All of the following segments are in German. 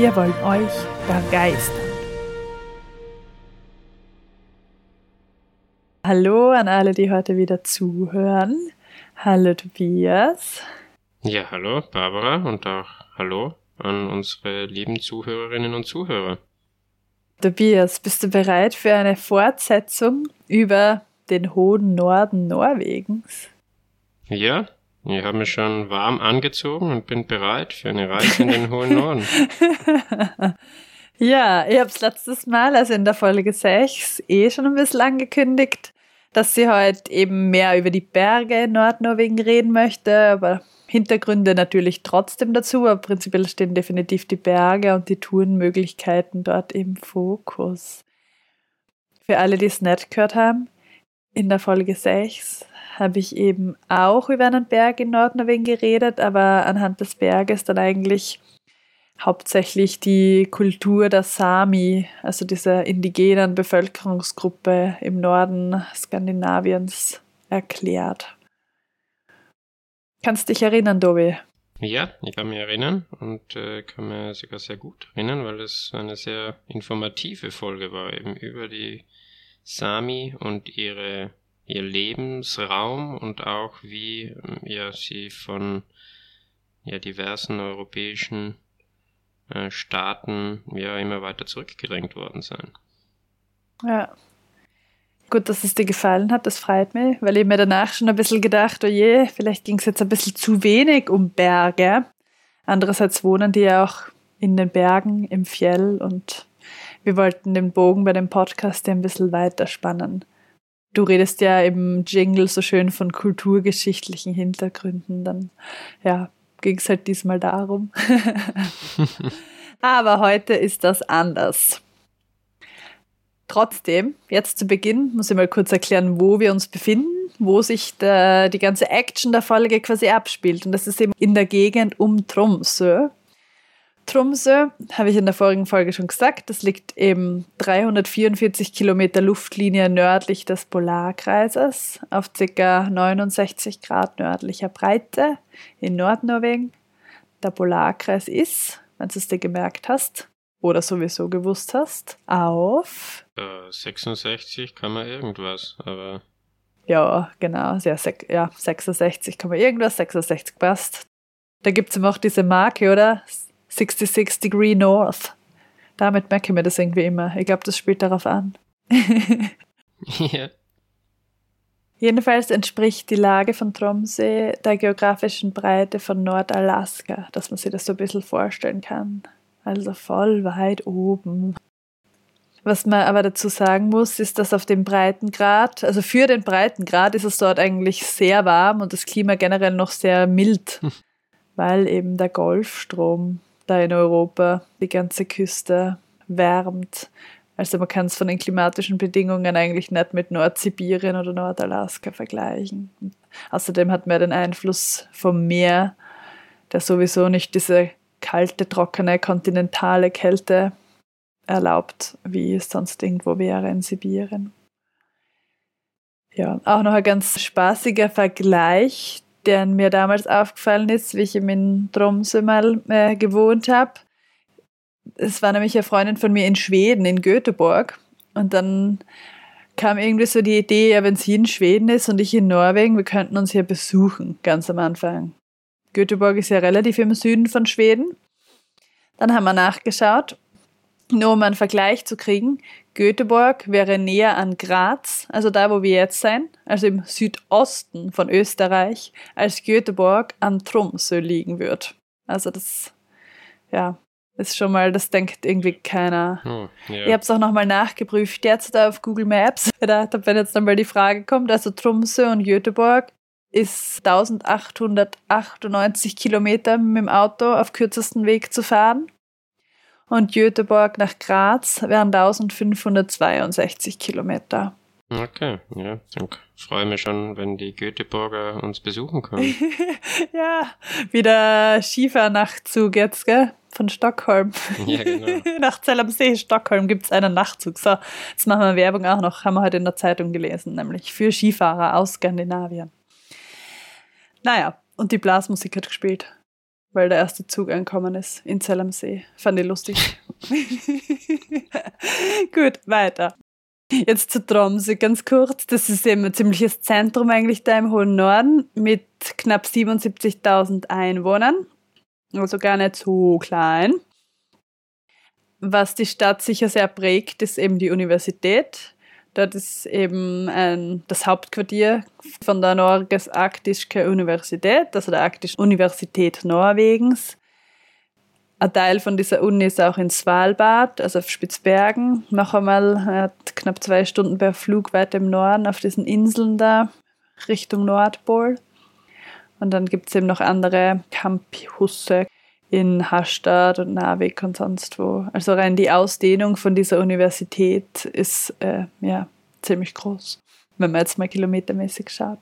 Wir wollen euch begeistern. Hallo an alle, die heute wieder zuhören. Hallo Tobias. Ja, hallo Barbara und auch hallo an unsere lieben Zuhörerinnen und Zuhörer. Tobias, bist du bereit für eine Fortsetzung über den hohen Norden Norwegens? Ja, ich habe mich schon warm angezogen und bin bereit für eine Reise in den hohen Norden. ja, ich habe es letztes Mal, also in der Folge 6, eh schon ein bisschen angekündigt, dass sie heute eben mehr über die Berge in Nordnorwegen reden möchte, aber Hintergründe natürlich trotzdem dazu, aber prinzipiell stehen definitiv die Berge und die Tourenmöglichkeiten dort im Fokus. Für alle, die es nicht gehört haben, in der Folge 6 habe ich eben auch über einen Berg in Nordnorwegen geredet, aber anhand des Berges dann eigentlich hauptsächlich die Kultur der Sami, also dieser indigenen Bevölkerungsgruppe im Norden Skandinaviens, erklärt. Kannst dich erinnern, Dobi? Ja, ich kann mich erinnern und äh, kann mir sogar sehr gut erinnern, weil es eine sehr informative Folge war, eben über die Sami und ihre ihr Lebensraum und auch wie ähm, ja sie von ja diversen europäischen äh, Staaten ja immer weiter zurückgedrängt worden sein. Ja. Gut, dass es dir gefallen hat, das freut mich, weil ich mir danach schon ein bisschen gedacht, oh je, vielleicht ging es jetzt ein bisschen zu wenig um Berge. Andererseits wohnen die ja auch in den Bergen, im Fjell und wir wollten den Bogen bei dem Podcast ein bisschen weiter spannen. Du redest ja im Jingle so schön von kulturgeschichtlichen Hintergründen, dann ja, ging es halt diesmal darum. Aber heute ist das anders. Trotzdem, jetzt zu Beginn muss ich mal kurz erklären, wo wir uns befinden, wo sich der, die ganze Action der Folge quasi abspielt. Und das ist eben in der Gegend um Tromsø. Tromsø, habe ich in der vorigen Folge schon gesagt, das liegt eben 344 Kilometer Luftlinie nördlich des Polarkreises auf ca. 69 Grad nördlicher Breite in Nordnorwegen. Der Polarkreis ist, wenn du es dir gemerkt hast oder sowieso gewusst hast, auf äh, 66 kann man irgendwas, aber ja, genau, sehr, ja, 66 kann man irgendwas, 66 passt. Da gibt es immer auch diese Marke, oder? 66 Degree North. Damit merke ich mir das irgendwie immer. Ich glaube, das spielt darauf an. ja. Jedenfalls entspricht die Lage von Tromsø der geografischen Breite von Nordalaska, dass man sich das so ein bisschen vorstellen kann. Also voll weit oben. Was man aber dazu sagen muss, ist, dass auf dem Breitengrad, also für den Breitengrad ist es dort eigentlich sehr warm und das Klima generell noch sehr mild, weil eben der Golfstrom da in Europa die ganze Küste wärmt. Also man kann es von den klimatischen Bedingungen eigentlich nicht mit Nordsibirien oder Nordalaska vergleichen. Außerdem hat man den Einfluss vom Meer, der sowieso nicht diese kalte, trockene, kontinentale Kälte erlaubt, wie es sonst irgendwo wäre in Sibirien. Ja, auch noch ein ganz spaßiger Vergleich, der mir damals aufgefallen ist, wie ich in Tromsø mal äh, gewohnt habe. Es war nämlich eine Freundin von mir in Schweden, in Göteborg. Und dann kam irgendwie so die Idee, ja, wenn sie in Schweden ist und ich in Norwegen, wir könnten uns hier besuchen, ganz am Anfang. Göteborg ist ja relativ im Süden von Schweden. Dann haben wir nachgeschaut, nur um einen Vergleich zu kriegen. Göteborg wäre näher an Graz, also da, wo wir jetzt sind, also im Südosten von Österreich, als Göteborg an Tromsø liegen wird. Also das, ja, ist schon mal, das denkt irgendwie keiner. Oh, yeah. Ich habe es auch nochmal nachgeprüft, jetzt da auf Google Maps, da, wenn jetzt nochmal die Frage kommt, also Tromsø und Göteborg ist 1898 Kilometer mit dem Auto auf kürzesten Weg zu fahren. Und Göteborg nach Graz wären 1562 Kilometer. Okay, ja, dann freue ich mich schon, wenn die Göteborger uns besuchen können. ja, wieder Skifahrnachtzug jetzt, gell? Von Stockholm. Ja, genau. Nach Zell am See, Stockholm, gibt es einen Nachtzug. So, jetzt machen wir Werbung auch noch, haben wir heute in der Zeitung gelesen, nämlich für Skifahrer aus Skandinavien. Naja, und die Blasmusik hat gespielt, weil der erste Zug angekommen ist in Zell am See. Fand ich lustig. Gut, weiter. Jetzt zu Tromsø ganz kurz. Das ist eben ein ziemliches Zentrum eigentlich da im hohen Norden mit knapp 77.000 Einwohnern. Also gar nicht so klein. Was die Stadt sicher sehr prägt, ist eben die Universität. Dort ist eben ein, das Hauptquartier von der Norges Arktische Universität, also der Arktischen Universität Norwegens. Ein Teil von dieser Uni ist auch in Svalbard, also auf Spitzbergen. Noch einmal knapp zwei Stunden per Flug weiter im Norden auf diesen Inseln da, Richtung Nordpol. Und dann gibt es eben noch andere Campusse in Harstad und Narvik und sonst wo. Also rein die Ausdehnung von dieser Universität ist äh, ja ziemlich groß, wenn man jetzt mal kilometermäßig schaut.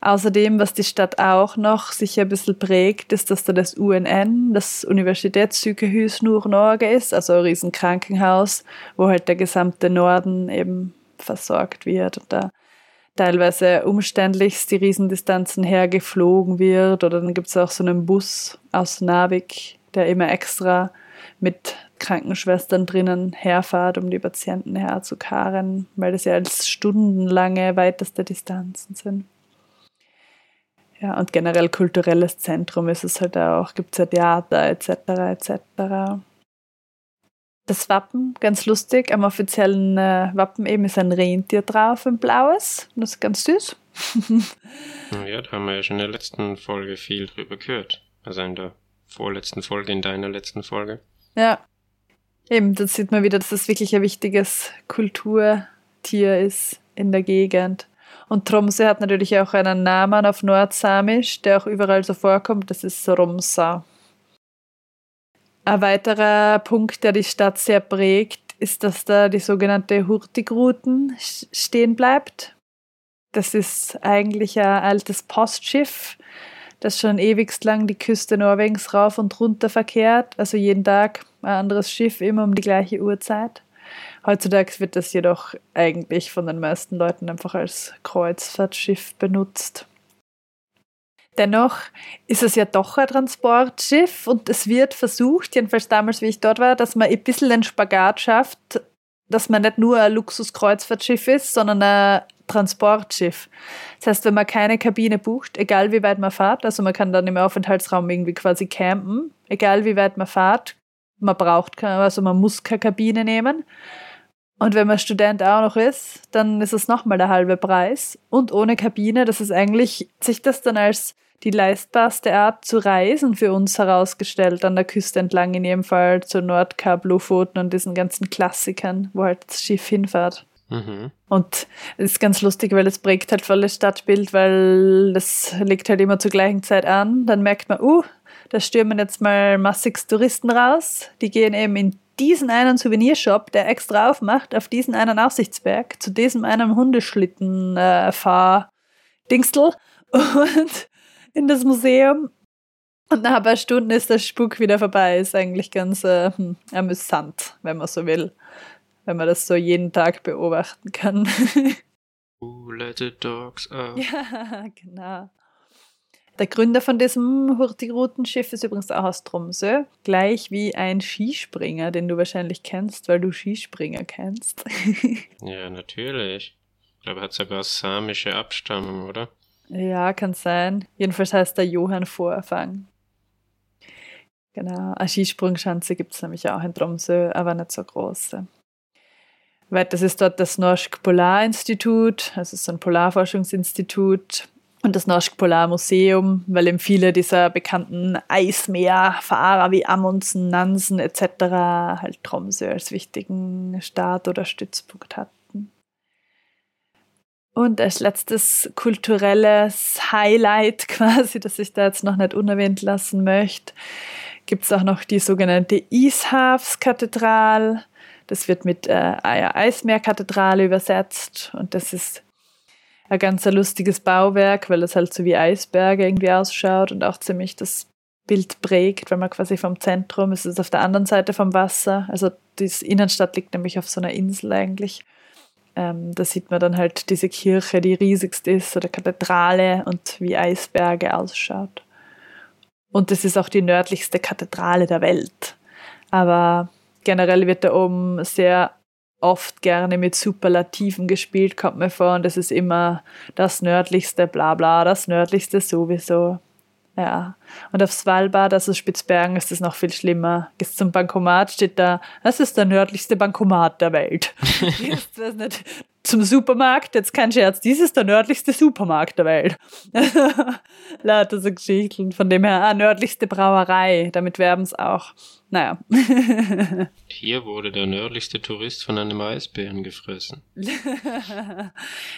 Außerdem, was die Stadt auch noch sicher ein bisschen prägt, ist, dass da das UNN, das Universitätssykehus Nord-Norge ist, also ein riesen Krankenhaus, wo halt der gesamte Norden eben versorgt wird und da teilweise umständlichst die Riesendistanzen hergeflogen wird oder dann gibt es auch so einen Bus aus Narvik, der immer extra mit Krankenschwestern drinnen herfahrt, um die Patienten herzukarren, weil das ja als stundenlange weiteste Distanzen sind. Ja, und generell kulturelles Zentrum ist es halt auch, gibt es ja Theater etc. etc. Das Wappen, ganz lustig, am offiziellen äh, Wappen eben ist ein Rentier drauf, ein blaues. Das ist ganz süß. ja, da haben wir ja schon in der letzten Folge viel drüber gehört. Also in der vorletzten Folge, in deiner letzten Folge. Ja, eben, da sieht man wieder, dass das wirklich ein wichtiges Kulturtier ist in der Gegend. Und Tromsø hat natürlich auch einen Namen auf Nordsamisch, der auch überall so vorkommt. Das ist Romsa. Ein weiterer Punkt, der die Stadt sehr prägt, ist, dass da die sogenannte Hurtigruten stehen bleibt. Das ist eigentlich ein altes Postschiff, das schon ewigst lang die Küste Norwegens rauf und runter verkehrt. Also jeden Tag ein anderes Schiff, immer um die gleiche Uhrzeit. Heutzutage wird das jedoch eigentlich von den meisten Leuten einfach als Kreuzfahrtschiff benutzt. Dennoch ist es ja doch ein Transportschiff und es wird versucht, jedenfalls damals, wie ich dort war, dass man ein bisschen den Spagat schafft, dass man nicht nur ein Luxuskreuzfahrtschiff ist, sondern ein Transportschiff. Das heißt, wenn man keine Kabine bucht, egal wie weit man fährt, also man kann dann im Aufenthaltsraum irgendwie quasi campen, egal wie weit man fährt, man braucht also man muss keine Kabine nehmen. Und wenn man Student auch noch ist, dann ist es nochmal der halbe Preis. Und ohne Kabine, das ist eigentlich, sich das dann als die leistbarste Art zu reisen für uns herausgestellt, an der Küste entlang, in jedem Fall zur Nordkap, Lofoten und diesen ganzen Klassikern, wo halt das Schiff hinfährt. Mhm. Und es ist ganz lustig, weil es prägt halt voll das Stadtbild, weil das liegt halt immer zur gleichen Zeit an. Dann merkt man, uh, da stürmen jetzt mal massig Touristen raus. Die gehen eben in diesen einen Souvenirshop, der extra aufmacht, auf diesen einen Aussichtsberg, zu diesem einen Hundeschlitten äh, und in das Museum. Und nach ein paar Stunden ist der Spuk wieder vorbei. Ist eigentlich ganz äh, hm, amüsant, wenn man so will. Wenn man das so jeden Tag beobachten kann. Who let the dogs out? Ja, genau. Der Gründer von diesem Hurtigrutenschiff ist übrigens auch aus Tromsø, gleich wie ein Skispringer, den du wahrscheinlich kennst, weil du Skispringer kennst. ja, natürlich. Ich glaube, er hat sogar samische Abstammung, oder? Ja, kann sein. Jedenfalls heißt er Johann Vorfang. Genau, eine Skisprungschanze gibt es nämlich auch in Tromsø, aber nicht so große. Weil das ist dort das Norsk Polarinstitut, also so ein Polarforschungsinstitut und das Norsk Polarmuseum, weil eben viele dieser bekannten Eismeerfahrer wie Amundsen, Nansen etc. halt Tromsø als wichtigen Start oder Stützpunkt hatten. Und als letztes kulturelles Highlight quasi, das ich da jetzt noch nicht unerwähnt lassen möchte, gibt es auch noch die sogenannte Ishafs-Kathedral. Das wird mit äh, Eismeerkathedrale übersetzt und das ist ein ganz lustiges Bauwerk, weil es halt so wie Eisberge irgendwie ausschaut und auch ziemlich das Bild prägt, wenn man quasi vom Zentrum, es ist auf der anderen Seite vom Wasser, also die Innenstadt liegt nämlich auf so einer Insel eigentlich. Ähm, da sieht man dann halt diese Kirche, die riesigst ist, oder Kathedrale und wie Eisberge ausschaut. Und es ist auch die nördlichste Kathedrale der Welt. Aber generell wird da oben sehr oft gerne mit Superlativen gespielt, kommt mir vor. Und das ist immer das nördlichste, bla bla, das nördlichste sowieso. Ja. Und auf Svalbard, also Spitzbergen, ist es noch viel schlimmer. Gehst zum Bankomat, steht da, das ist der nördlichste Bankomat der Welt. Gehst, weiß nicht, zum Supermarkt, jetzt kein Scherz, dies ist der nördlichste Supermarkt der Welt. Lauter so Geschichten. Von dem her, ah, nördlichste Brauerei, damit werben es auch. Naja. Hier wurde der nördlichste Tourist von einem Eisbären gefressen.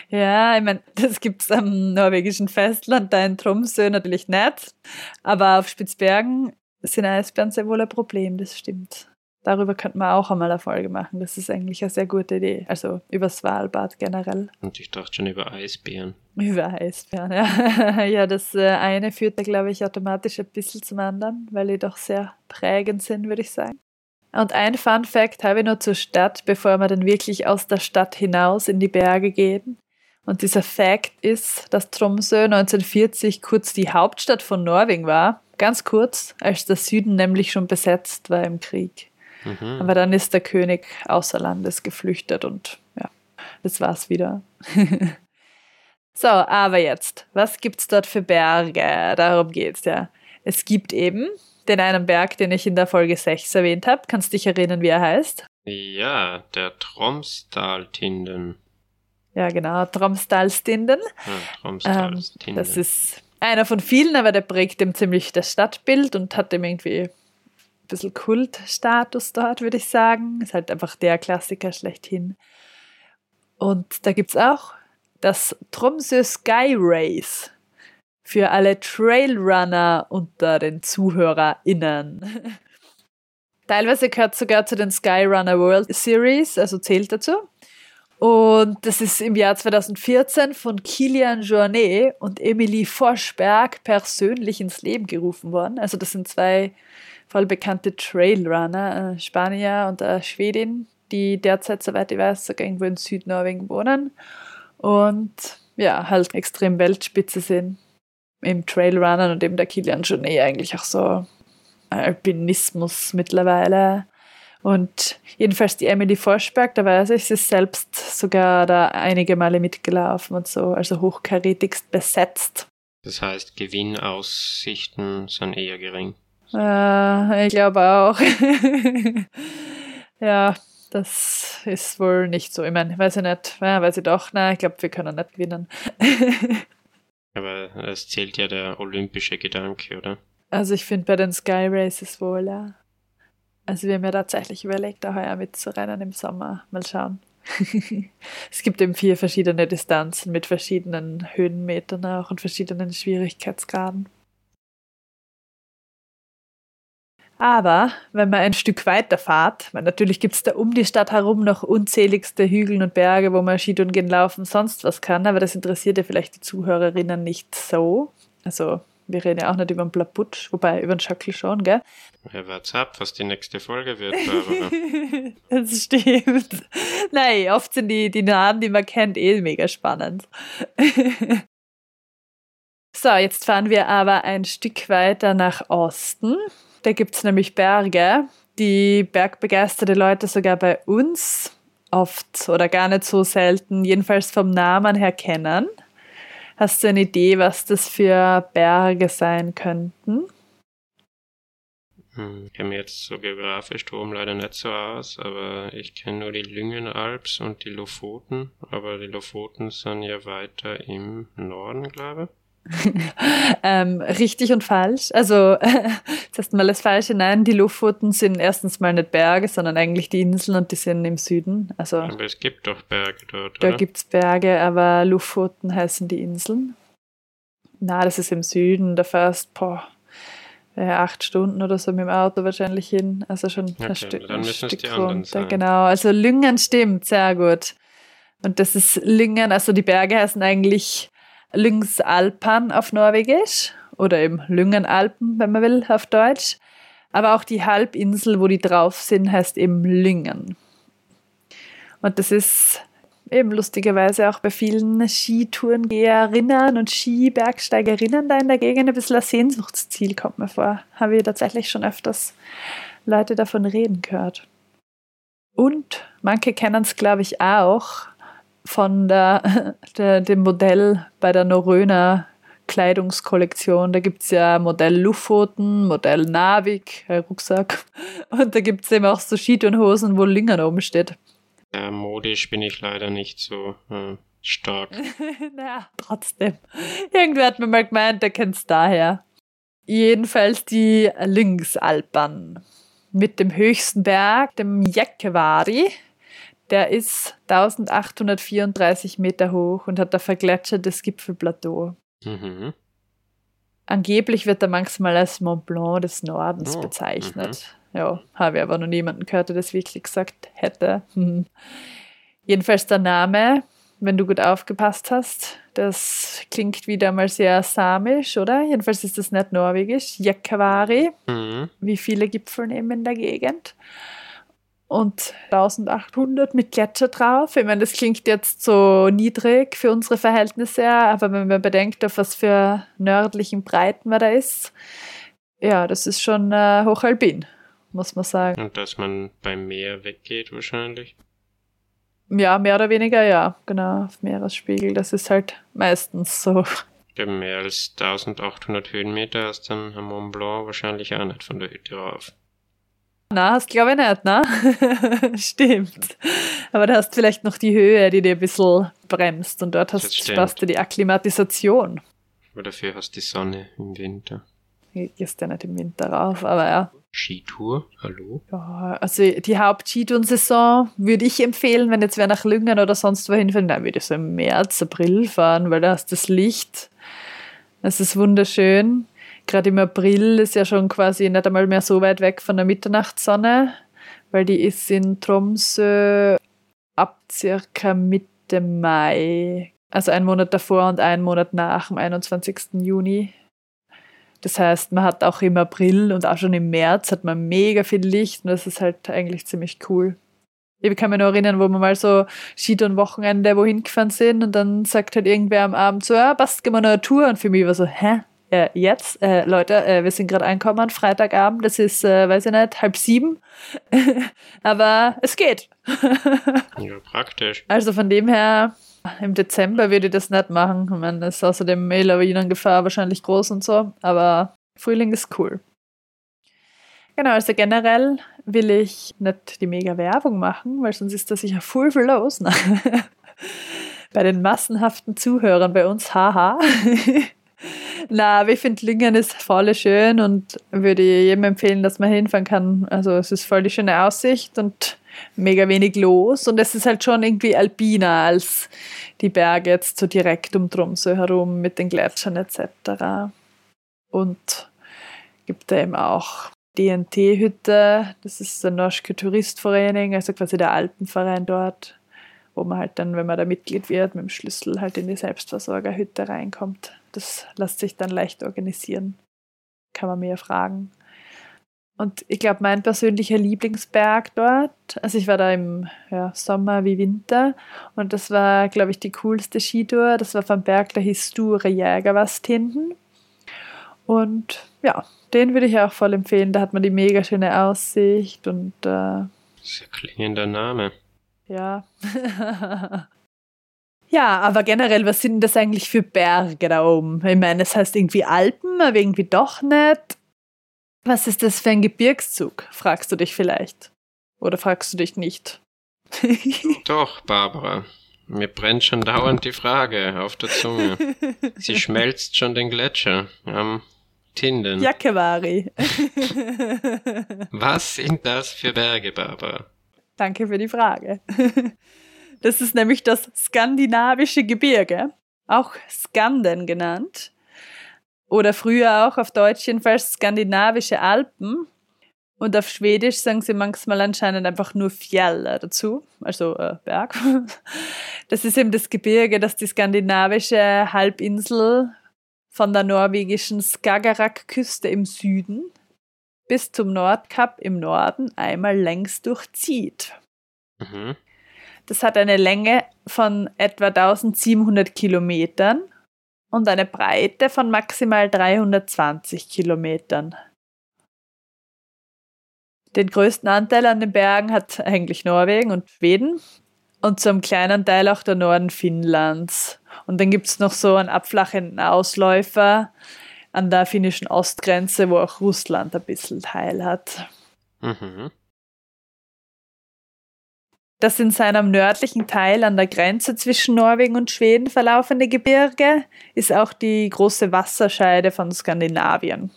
ja, ich meine, das gibt es am norwegischen Festland, da in Tromsø natürlich nicht. Aber auf Spitzbergen sind Eisbären sehr wohl ein Problem, das stimmt. Darüber könnte man auch einmal eine Folge machen. Das ist eigentlich eine sehr gute Idee. Also über Svalbard generell. Und ich dachte schon über Eisbären. Über Eisbären, ja. ja, das äh, eine führt da, glaube ich, automatisch ein bisschen zum anderen, weil die doch sehr prägend sind, würde ich sagen. Und ein Fun Fact habe ich nur zur Stadt, bevor wir dann wirklich aus der Stadt hinaus in die Berge gehen. Und dieser Fact ist, dass Tromsø 1940 kurz die Hauptstadt von Norwegen war. Ganz kurz, als der Süden nämlich schon besetzt war im Krieg. Mhm. Aber dann ist der König außer Landes geflüchtet und ja, das war's wieder. so, aber jetzt, was gibt's dort für Berge? Darum geht's ja. Es gibt eben den einen Berg, den ich in der Folge 6 erwähnt habe. Kannst du dich erinnern, wie er heißt? Ja, der Tromsdaltinden. Ja, genau, Tromsdalstinden. Ja, Tromsdalstinden. Ähm, das ist einer von vielen, aber der prägt dem ziemlich das Stadtbild und hat dem irgendwie bisschen Kultstatus dort, würde ich sagen. Ist halt einfach der Klassiker schlechthin. Und da gibt es auch das Tromsø Sky Race für alle Trailrunner unter den ZuhörerInnen. Teilweise gehört sogar zu den Skyrunner World Series, also zählt dazu. Und das ist im Jahr 2014 von Kilian Journet und Emily Forschberg persönlich ins Leben gerufen worden. Also das sind zwei voll bekannte Trailrunner, Spanier und Schwedin, die derzeit, soweit ich weiß, sogar irgendwo in Südnorwegen wohnen und ja, halt extrem Weltspitze sind im Trailrunnern und eben der Kilian Journey eigentlich auch so Alpinismus mittlerweile. Und jedenfalls die Emily Forsberg, da weiß ich, sie ist selbst sogar da einige Male mitgelaufen und so, also hochkarätigst besetzt. Das heißt, Gewinnaussichten sind eher gering. Äh, ich glaube auch. ja, das ist wohl nicht so. Ich meine, weiß ich nicht. Ja, weiß ich doch. Nein, ich glaube, wir können nicht gewinnen. Aber es zählt ja der olympische Gedanke, oder? Also ich finde bei den Sky Races wohl, ja. Also wir haben ja tatsächlich überlegt, da heuer mitzurennen im Sommer. Mal schauen. es gibt eben vier verschiedene Distanzen mit verschiedenen Höhenmetern auch und verschiedenen Schwierigkeitsgraden. Aber wenn man ein Stück weiter fahrt, weil natürlich gibt es da um die Stadt herum noch unzähligste Hügel und Berge, wo man Skitouren gehen, laufen, sonst was kann, aber das interessiert ja vielleicht die Zuhörerinnen nicht so. Also wir reden ja auch nicht über den Blabutsch, wobei über den Schöckel schon, gell? Ja, wart's ab, was die nächste Folge wird, Barbara. das stimmt. Nein, oft sind die, die Namen, die man kennt, eh mega spannend. so, jetzt fahren wir aber ein Stück weiter nach Osten da gibt es nämlich Berge, die bergbegeisterte Leute sogar bei uns oft oder gar nicht so selten, jedenfalls vom Namen her kennen. Hast du eine Idee, was das für Berge sein könnten? Hm, ich kenne mich jetzt so geografisch drum leider nicht so aus, aber ich kenne nur die Lüngenalps und die Lofoten, aber die Lofoten sind ja weiter im Norden, glaube ich. ähm, richtig und falsch. Also, zuerst mal das Falsche. Nein, die Lofoten sind erstens mal nicht Berge, sondern eigentlich die Inseln und die sind im Süden. Also, aber es gibt doch Berge dort, Da gibt es Berge, aber Lofoten heißen die Inseln. Na, das ist im Süden. Da fährst, boah, ja, acht Stunden oder so mit dem Auto wahrscheinlich hin. Also schon Okay, ein Stück, dann ein Stück die runter. sein. Genau, also Lüngen stimmt, sehr gut. Und das ist Lyngen, also die Berge heißen eigentlich Lyngsalpan auf Norwegisch oder eben Lyngenalpen, wenn man will, auf Deutsch. Aber auch die Halbinsel, wo die drauf sind, heißt eben Lyngen. Und das ist eben lustigerweise auch bei vielen Skitourengeherinnen und Skibergsteigerinnen da in der Gegend ein bisschen ein Sehnsuchtsziel, kommt mir vor. Habe ich tatsächlich schon öfters Leute davon reden gehört. Und manche kennen es, glaube ich, auch von der, der, dem Modell bei der Norröner Kleidungskollektion. Da gibt es ja Modell Luftfoten, Modell Navik, äh, Rucksack. Und da gibt es eben auch so Skitourenhosen, wo Lingern oben steht. Ja, modisch bin ich leider nicht so äh, stark. naja, trotzdem. Irgendwer hat mir mal gemeint, der kennt es daher. Jedenfalls die Lyngsalpern mit dem höchsten Berg, dem Jäckevari. Der ist 1834 Meter hoch und hat ein vergletschertes Gipfelplateau. Mhm. Angeblich wird er manchmal als Mont Blanc des Nordens Oh, bezeichnet. Ja, habe ich aber noch niemanden gehört, der das wirklich gesagt hätte. Hm. Jedenfalls der Name, wenn du gut aufgepasst hast, das klingt wieder mal sehr samisch, oder? Jedenfalls ist das nicht norwegisch. Jekkavari, Mhm. wie viele Gipfel eben in der Gegend. Und 1800 mit Gletscher drauf. Ich meine, das klingt jetzt so niedrig für unsere Verhältnisse, aber wenn man bedenkt, auf was für nördlichen Breiten man da ist, ja, das ist schon äh, hochalpin, muss man sagen. Und dass man beim Meer weggeht wahrscheinlich. Ja, mehr oder weniger, ja, genau, auf Meeresspiegel. Das ist halt meistens so. Ja, mehr als 1800 Höhenmeter hast dann am Mont Blanc wahrscheinlich auch nicht von der Hütte rauf. Na, hast glaube ich nicht, ne? Stimmt. Aber da hast vielleicht noch die Höhe, die dir ein bisschen bremst und dort hast sparst du die Akklimatisation. Aber dafür hast du die Sonne im Winter. Du gehst ja nicht im Winter rauf, aber ja. Skitour, hallo? ja also die Haupt-Skitouren-Saison würde ich empfehlen, wenn jetzt wer nach Lüngen oder sonst wohin fährt, dann würde ich so im März, April fahren, weil da hast du das Licht. Es ist wunderschön. Gerade im April ist ja schon quasi nicht einmal mehr so weit weg von der Mitternachtssonne, weil die ist in Tromsø ab circa Mitte Mai. Also einen Monat davor und einen Monat nach dem 21. Juni. Das heißt, man hat auch im April und auch schon im März hat man mega viel Licht und das ist halt eigentlich ziemlich cool. Ich kann mich noch erinnern, wo wir mal so Skitouren-Wochenende wohin gefahren sind und dann sagt halt irgendwer am Abend so, ja, passt, gehen wir noch eine Tour und für mich war so, hä? Äh, jetzt? Äh, Leute, äh, wir sind gerade angekommen, Freitagabend, das ist, äh, weiß ich nicht, halb sieben. Aber es geht. Ja, praktisch. Also von dem her, im Dezember würde ich das nicht machen. Ich meine, es ist außerdem Lawinengefahr wahrscheinlich groß und so, aber Frühling ist cool. Genau, also generell will ich nicht die mega Werbung machen, weil sonst ist da sicher full viel los. bei den massenhaften Zuhörern bei uns, haha. Na, aber ich finde Lingen ist voll schön und würde jedem empfehlen, dass man hinfahren kann. Also es ist voll die schöne Aussicht und mega wenig los und es ist halt schon irgendwie alpiner als die Berge jetzt so direkt um Tromsø herum mit den Gletschern etc. Und gibt da eben auch DNT-Hütte, das ist der Norske Turistforening, also quasi der Alpenverein dort, wo man halt dann, wenn man da Mitglied wird, mit dem Schlüssel halt in die Selbstversorgerhütte reinkommt. Das lässt sich dann leicht organisieren. Kann man mehr fragen. Und ich glaube, mein persönlicher Lieblingsberg dort, also ich war da im ja, Sommer wie Winter und das war, glaube ich, die coolste Skitour. Das war vom Berg, der hieß Sture Jägerwast hinten. Und ja, den würde ich auch voll empfehlen. Da hat man die mega schöne Aussicht und äh, Sehr klingender Name. ja. ja, aber generell, was sind das eigentlich für Berge da oben? Ich meine, es heißt irgendwie Alpen, aber irgendwie doch nicht. Was ist das für ein Gebirgszug? Fragst du dich vielleicht. Oder fragst du dich nicht? Doch, Barbara. Mir brennt schon dauernd die Frage auf der Zunge. Sie schmelzt schon den Gletscher am Tinden. Jakevari. Was sind das für Berge, Barbara? Danke für die Frage. Das ist nämlich das skandinavische Gebirge, auch Skanden genannt. Oder früher auch auf Deutsch jedenfalls skandinavische Alpen. Und auf Schwedisch sagen sie manchmal anscheinend einfach nur Fjell dazu, also äh, Berg. Das ist eben das Gebirge, das die skandinavische Halbinsel von der norwegischen Skagerrak-Küste im Süden bis zum Nordkap im Norden einmal längs durchzieht. Mhm. Das hat eine Länge von etwa 1700 Kilometern und eine Breite von maximal 320 Kilometern. Den größten Anteil an den Bergen hat eigentlich Norwegen und Schweden und zum kleinen Teil auch der Norden Finnlands. Und dann gibt es noch so einen abflachenden Ausläufer an der finnischen Ostgrenze, wo auch Russland ein bisschen Teil hat. Mhm. Das in seinem nördlichen Teil an der Grenze zwischen Norwegen und Schweden verlaufende Gebirge ist auch die große Wasserscheide von Skandinavien.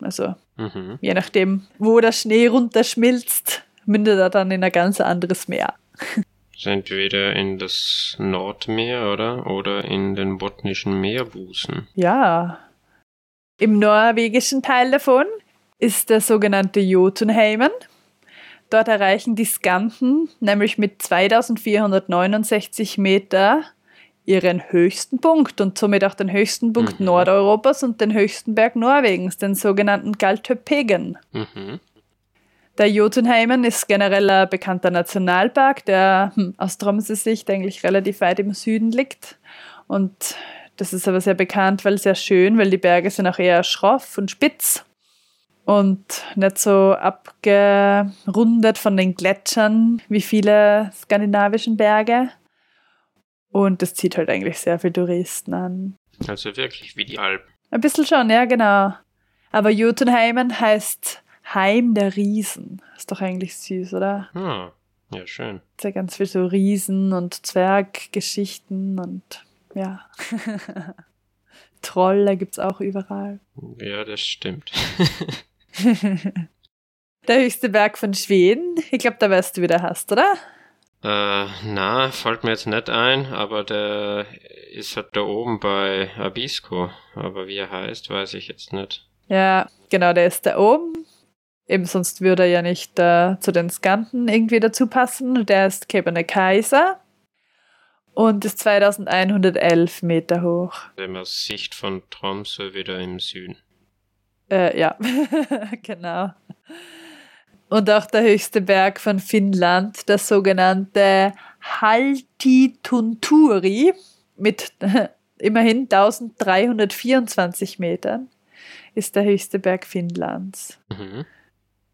Also mhm. je nachdem, wo der Schnee runterschmilzt, mündet er dann in ein ganz anderes Meer. Entweder in das Nordmeer, oder? Oder in den botnischen Meerbusen. Ja. Im norwegischen Teil davon ist der sogenannte Jotunheimen. Dort erreichen die Skanten nämlich mit 2469 Meter ihren höchsten Punkt und somit auch den höchsten Punkt mhm. Nordeuropas und den höchsten Berg Norwegens, den sogenannten Galtöpegen. Mhm. Der Jotunheimen ist generell ein bekannter Nationalpark, der hm, aus Tromsø Sicht eigentlich relativ weit im Süden liegt. Und das ist aber sehr bekannt, weil sehr schön, weil die Berge sind auch eher schroff und spitz und nicht so abgerundet von den Gletschern wie viele skandinavischen Berge. Und das zieht halt eigentlich sehr viele Touristen an. Also wirklich wie die Alpen. Ein bisschen schon, ja, genau. Aber Jotunheimen heißt Heim der Riesen. Ist doch eigentlich süß, oder? Hm. Ja, schön. Ist ja ganz viel so Riesen- und Zwerggeschichten und ja. Trolle gibt es auch überall. Ja, das stimmt. der höchste Berg von Schweden. Ich glaube, da weißt du, wie der hast, oder? Äh, na, fällt mir jetzt nicht ein, aber der ist halt da oben bei Abisko. Aber wie er heißt, weiß ich jetzt nicht. Ja, genau, der ist da oben. Eben sonst würde er ja nicht äh, zu den Skanten irgendwie dazu passen. Der ist Kebnekaise und ist 2111 Meter hoch. Wenn man Sicht von Tromsø wieder im Süden. Äh, ja, genau. Und auch der höchste Berg von Finnland, das sogenannte Haltitunturi mit immerhin 1324 Metern, ist der höchste Berg Finnlands. Mhm.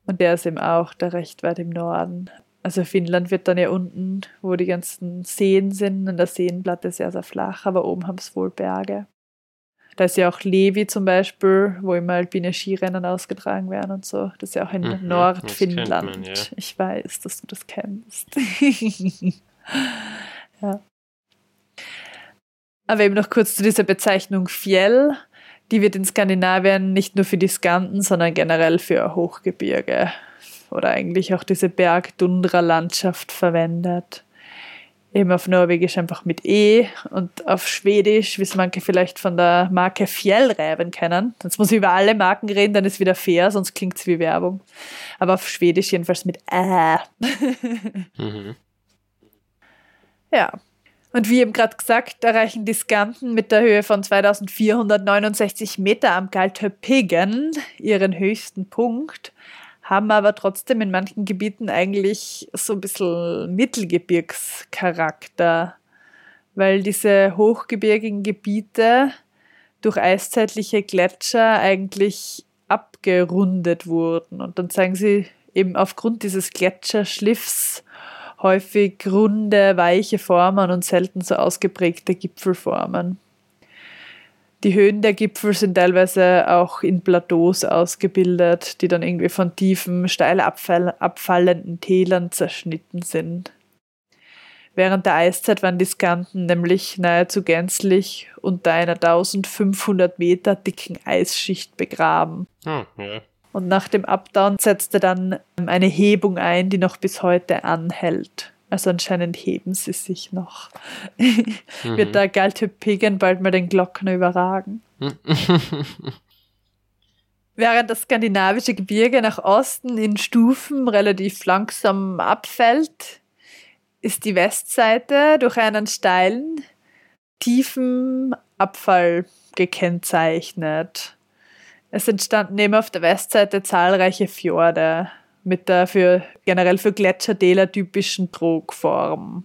Und der ist eben auch da recht weit im Norden. Also Finnland wird dann ja unten, wo die ganzen Seen sind, und der Seenplatte sehr, sehr flach, aber oben haben es wohl Berge. Da ist ja auch Levi zum Beispiel, wo immer alpine Skirennen ausgetragen werden und so. Das ist ja auch in mhm, Nordfinnland. Ja. Ich weiß, dass du das kennst. ja. Aber eben noch kurz zu dieser Bezeichnung Fjell. Die wird in Skandinavien nicht nur für die Skanden, sondern generell für Hochgebirge oder eigentlich auch diese Berg-Dundra-Landschaft verwendet eben auf Norwegisch einfach mit E und auf Schwedisch, wie es manche vielleicht von der Marke Fjellräven kennen. Jetzt muss ich über alle Marken reden, dann ist wieder fair, sonst klingt es wie Werbung. Aber auf Schwedisch jedenfalls mit Ä. mhm. Ja. Und wie eben gerade gesagt, erreichen die Skanten mit der Höhe von 2469 Meter am Galtöpegen ihren höchsten Punkt haben aber trotzdem in manchen Gebieten eigentlich so ein bisschen Mittelgebirgscharakter, weil diese hochgebirgigen Gebiete durch eiszeitliche Gletscher eigentlich abgerundet wurden. Und dann zeigen sie eben aufgrund dieses Gletscherschliffs häufig runde, weiche Formen und selten so ausgeprägte Gipfelformen. Die Höhen der Gipfel sind teilweise auch in Plateaus ausgebildet, die dann irgendwie von tiefen, steil abfall abfallenden Tälern zerschnitten sind. Während der Eiszeit waren die Skanten nämlich nahezu gänzlich unter einer 1500 Meter dicken Eisschicht begraben. Oh, ja. Und nach dem Updown setzte dann eine Hebung ein, die noch bis heute anhält. Also anscheinend heben sie sich noch. mhm. Wird der Galtepegen bald mal den Glockner überragen. Während das skandinavische Gebirge nach Osten in Stufen relativ langsam abfällt, ist die Westseite durch einen steilen, tiefen Abfall gekennzeichnet. Es entstanden eben auf der Westseite zahlreiche Fjorde mit der für, generell für Gletschertäler typischen Trogform.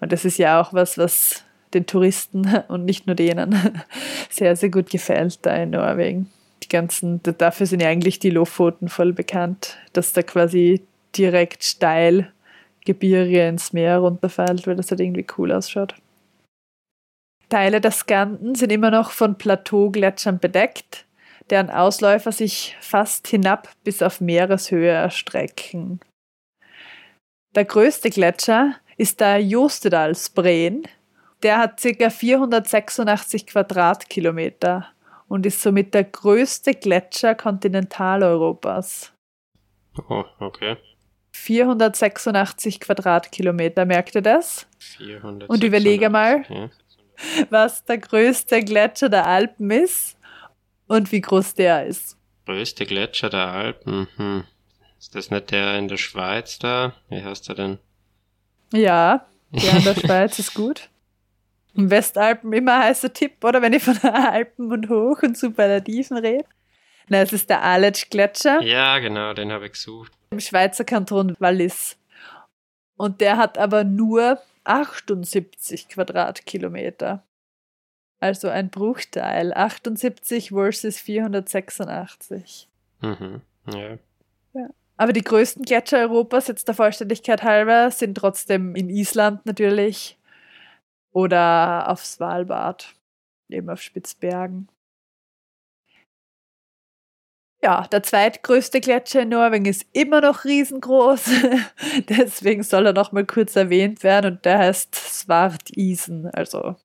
Und das ist ja auch was, was den Touristen und nicht nur denen sehr, sehr gut gefällt da in Norwegen. Die ganzen, dafür sind ja eigentlich die Lofoten voll bekannt, dass da quasi direkt steil Gebirge ins Meer runterfällt, weil das halt irgendwie cool ausschaut. Teile der Skanten sind immer noch von Plateaugletschern bedeckt deren Ausläufer sich fast hinab bis auf Meereshöhe erstrecken. Der größte Gletscher ist der Jostedalsbreen. Der hat ca. 486 Quadratkilometer und ist somit der größte Gletscher Kontinentaleuropas. Oh, okay. 486 Quadratkilometer, merkt ihr das? 486, und überlege mal, ja. was der größte Gletscher der Alpen ist und wie groß der ist. Größte Gletscher der Alpen. Hm. Ist das nicht der in der Schweiz da? Wie heißt der denn? Ja, der in der Schweiz ist gut. Im Westalpen immer heißer Tipp, oder wenn ich von Alpen und hoch und Superlativen rede. Na, es ist der Aletsch-Gletscher. Ja, genau, den habe ich gesucht. Im Schweizer Kanton Wallis. Und der hat aber nur 78 Quadratkilometer. Also ein Bruchteil. 78 versus 486. Mhm. Ja. ja. Aber die größten Gletscher Europas, jetzt der Vollständigkeit halber, sind trotzdem in Island natürlich oder auf Svalbard, eben auf Spitzbergen. Ja, der zweitgrößte Gletscher in Norwegen ist immer noch riesengroß. Deswegen soll er noch mal kurz erwähnt werden und der heißt Svartisen, also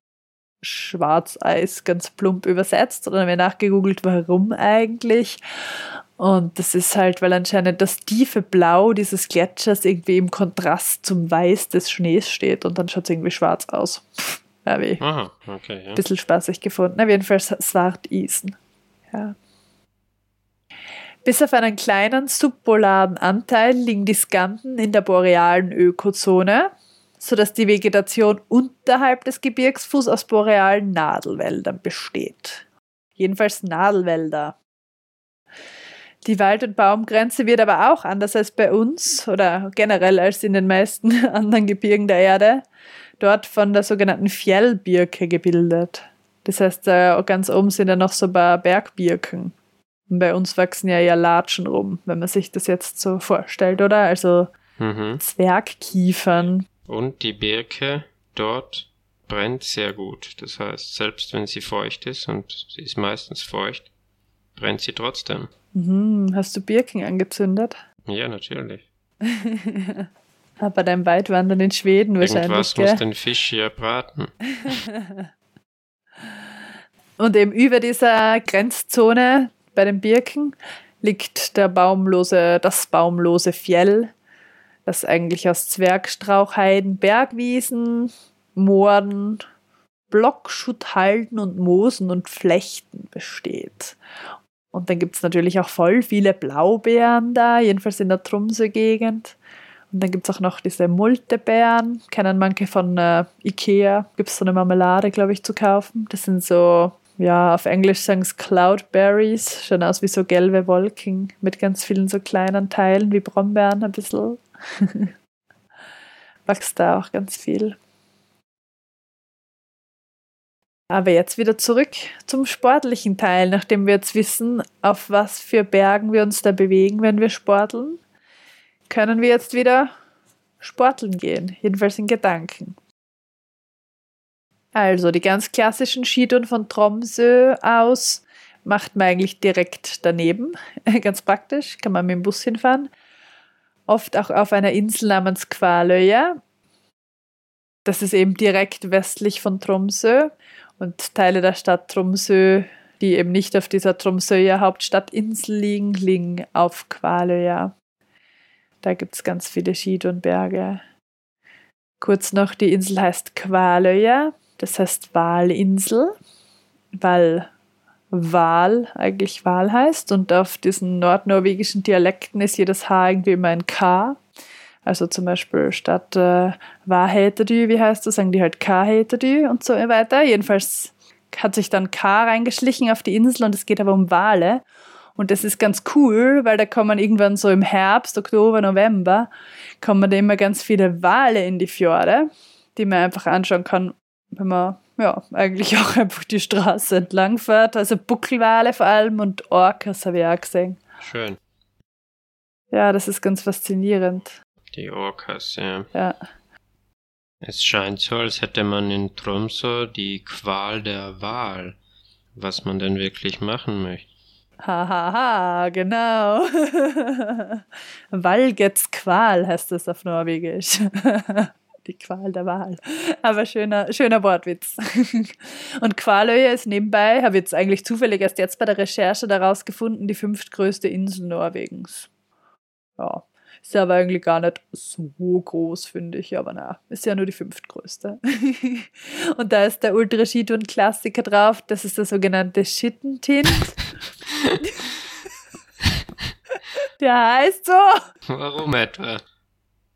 Schwarzeis ganz plump übersetzt und dann haben wir nachgegoogelt, warum eigentlich. Und das ist halt, weil anscheinend das tiefe Blau dieses Gletschers irgendwie im Kontrast zum Weiß des Schnees steht und dann schaut es irgendwie schwarz aus. Habe ich Aha, okay, ja. ein bisschen spaßig gefunden. Auf jeden Fall Svartisen. Ja. Bis auf einen kleinen subpolaren Anteil liegen die Skanten in der borealen Ökozone sodass die Vegetation unterhalb des Gebirgsfußs aus borealen Nadelwäldern besteht. Jedenfalls Nadelwälder. Die Wald- und Baumgrenze wird aber auch anders als bei uns oder generell als in den meisten anderen Gebirgen der Erde dort von der sogenannten Fjellbirke gebildet. Das heißt, ganz oben sind ja noch so ein paar Bergbirken. Und bei uns wachsen ja eher Latschen rum, wenn man sich das jetzt so vorstellt, oder? Also mhm. Zwergkiefern. Und die Birke dort brennt sehr gut. Das heißt, selbst wenn sie feucht ist, und sie ist meistens feucht, brennt sie trotzdem. Mhm. Hast du Birken angezündet? Ja, natürlich. Aber dein Weitwandern in Schweden wahrscheinlich. Irgendwas gell? muss den Fisch hier braten. Und eben über dieser Grenzzone bei den Birken liegt der baumlose, das baumlose Fjell, das eigentlich aus Zwergstrauchheiden, Bergwiesen, Mooren, Blockschutthalden und Moosen und Flechten besteht. Und dann gibt es natürlich auch voll viele Blaubeeren da, jedenfalls in der Tromsø-Gegend. Und dann gibt es auch noch diese Multebeeren, kennen manche von äh, Ikea. Gibt es so eine Marmelade, glaube ich, zu kaufen. Das sind so, ja, auf Englisch sagen es Cloudberries, schauen aus wie so gelbe Wolken mit ganz vielen so kleinen Teilen wie Brombeeren ein bisschen. Wächst da auch ganz viel. Aber jetzt wieder zurück zum sportlichen Teil, nachdem wir jetzt wissen, auf was für Bergen wir uns da bewegen, wenn wir sporteln, können wir jetzt wieder sporteln gehen, jedenfalls in Gedanken. Also die ganz klassischen Skitouren von Tromsø aus macht man eigentlich direkt daneben, ganz praktisch, kann man mit dem Bus hinfahren oft auch auf einer Insel namens Kvaløya. das ist eben direkt westlich von Tromsø und Teile der Stadt Tromsø, die eben nicht auf dieser Tromsøer Hauptstadtinsel liegen, liegen auf Kvaløya. Da gibt es ganz viele Skitourenberge. Kurz noch, die Insel heißt Kvaløya, das heißt Walinsel, weil Wal eigentlich Wal heißt und auf diesen nordnorwegischen Dialekten ist jedes H irgendwie immer ein K. Also zum Beispiel statt äh, Wahrheiterdü, wie heißt das, sagen die halt K-Heiterdü und so weiter. Jedenfalls hat sich dann K reingeschlichen auf die Insel und es geht aber um Wale. Und das ist ganz cool, weil da kommen irgendwann so im Herbst, Oktober, November, kommen da immer ganz viele Wale in die Fjorde, die man einfach anschauen kann, wenn man ja eigentlich auch einfach die Straße entlang fährt. Also Buckelwale vor allem und Orcas habe ich auch gesehen. Schön. Ja, das ist ganz faszinierend. Die Orcas, ja. Ja. Es scheint so, als hätte man in Tromsø die Qual der Wahl, was man denn wirklich machen möchte. Hahaha, ha, ha, genau. Valgets Qual heißt das auf Norwegisch. Die Qual der Wahl. Aber schöner, schöner Wortwitz. Und Kvaløya ist nebenbei, habe ich jetzt eigentlich zufällig erst jetzt bei der Recherche daraus gefunden, die fünftgrößte Insel Norwegens. Ja, ist ja aber eigentlich gar nicht so groß, finde ich. Aber na, ist ja nur die fünftgrößte. Und da ist der Ultra-Skitouren-Klassiker drauf. Das ist der sogenannte Schittentint. der heißt so. Warum etwa?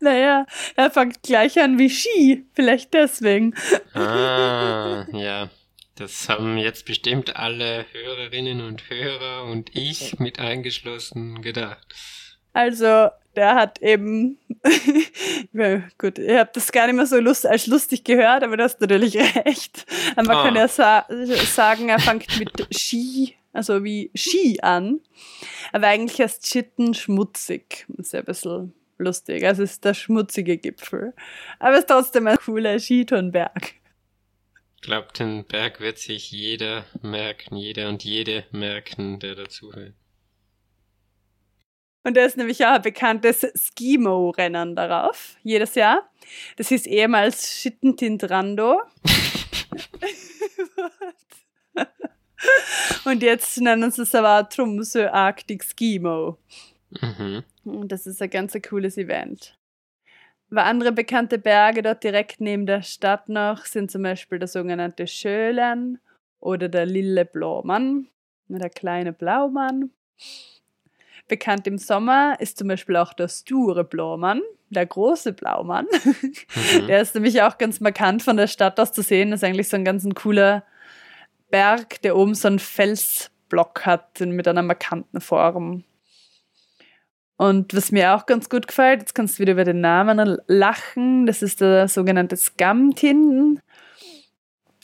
Naja, er fängt gleich an wie Ski. Vielleicht deswegen. Ah, ja. Das haben jetzt bestimmt alle Hörerinnen und Hörer und ich mit eingeschlossen gedacht. Also, der hat eben, gut, ihr habt das gar nicht mehr so lust, als lustig gehört, aber du hast natürlich recht. Man ah. kann ja sa sagen, er fängt mit Ski, also wie Ski an. Aber eigentlich ist Schitten schmutzig. Ist ja ein bisschen lustig. Also es ist der schmutzige Gipfel. Aber es ist trotzdem ein cooler Skitourenberg. Ich glaube, den Berg wird sich jeder merken, jeder und jede merken, der dazuhört. Und da ist nämlich auch ein bekanntes Skimo-Rennen darauf, jedes Jahr. Das hieß ehemals Schittentintrando. Und jetzt nennen sie es aber Tromsø Arctic Skimo. Mhm. Das ist ein ganz cooles Event. Aber andere bekannte Berge dort direkt neben der Stadt noch sind zum Beispiel der sogenannte Schölen oder der Lille Blaumann, der kleine Blaumann. Bekannt im Sommer ist zum Beispiel auch der Sture Blaumann, der große Blaumann. Mhm. Der ist nämlich auch ganz markant von der Stadt aus zu sehen. Das ist eigentlich so ein ganz ein cooler Berg, der oben so einen Felsblock hat mit einer markanten Form. Und was mir auch ganz gut gefällt, jetzt kannst du wieder über den Namen lachen, das ist der sogenannte Scam-Tinden,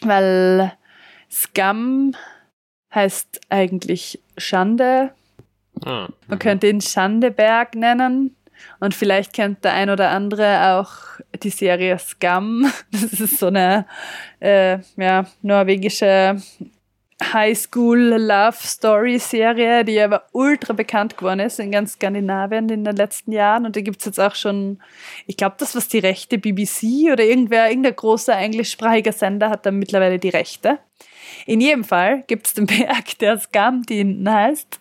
weil Scam heißt eigentlich Schande. Ah, Man mhm. könnte ihn Schandeberg nennen. Und vielleicht kennt der ein oder andere auch die Serie Scam. Das ist so eine äh, ja, norwegische Highschool Love Story Serie, die aber ultra bekannt geworden ist in ganz Skandinavien in den letzten Jahren. Und da gibt es jetzt auch schon, ich glaube, das was die Rechte BBC oder irgendwer, irgendein großer englischsprachiger Sender hat da mittlerweile die Rechte. In jedem Fall gibt es den Berg, der Skamdin heißt.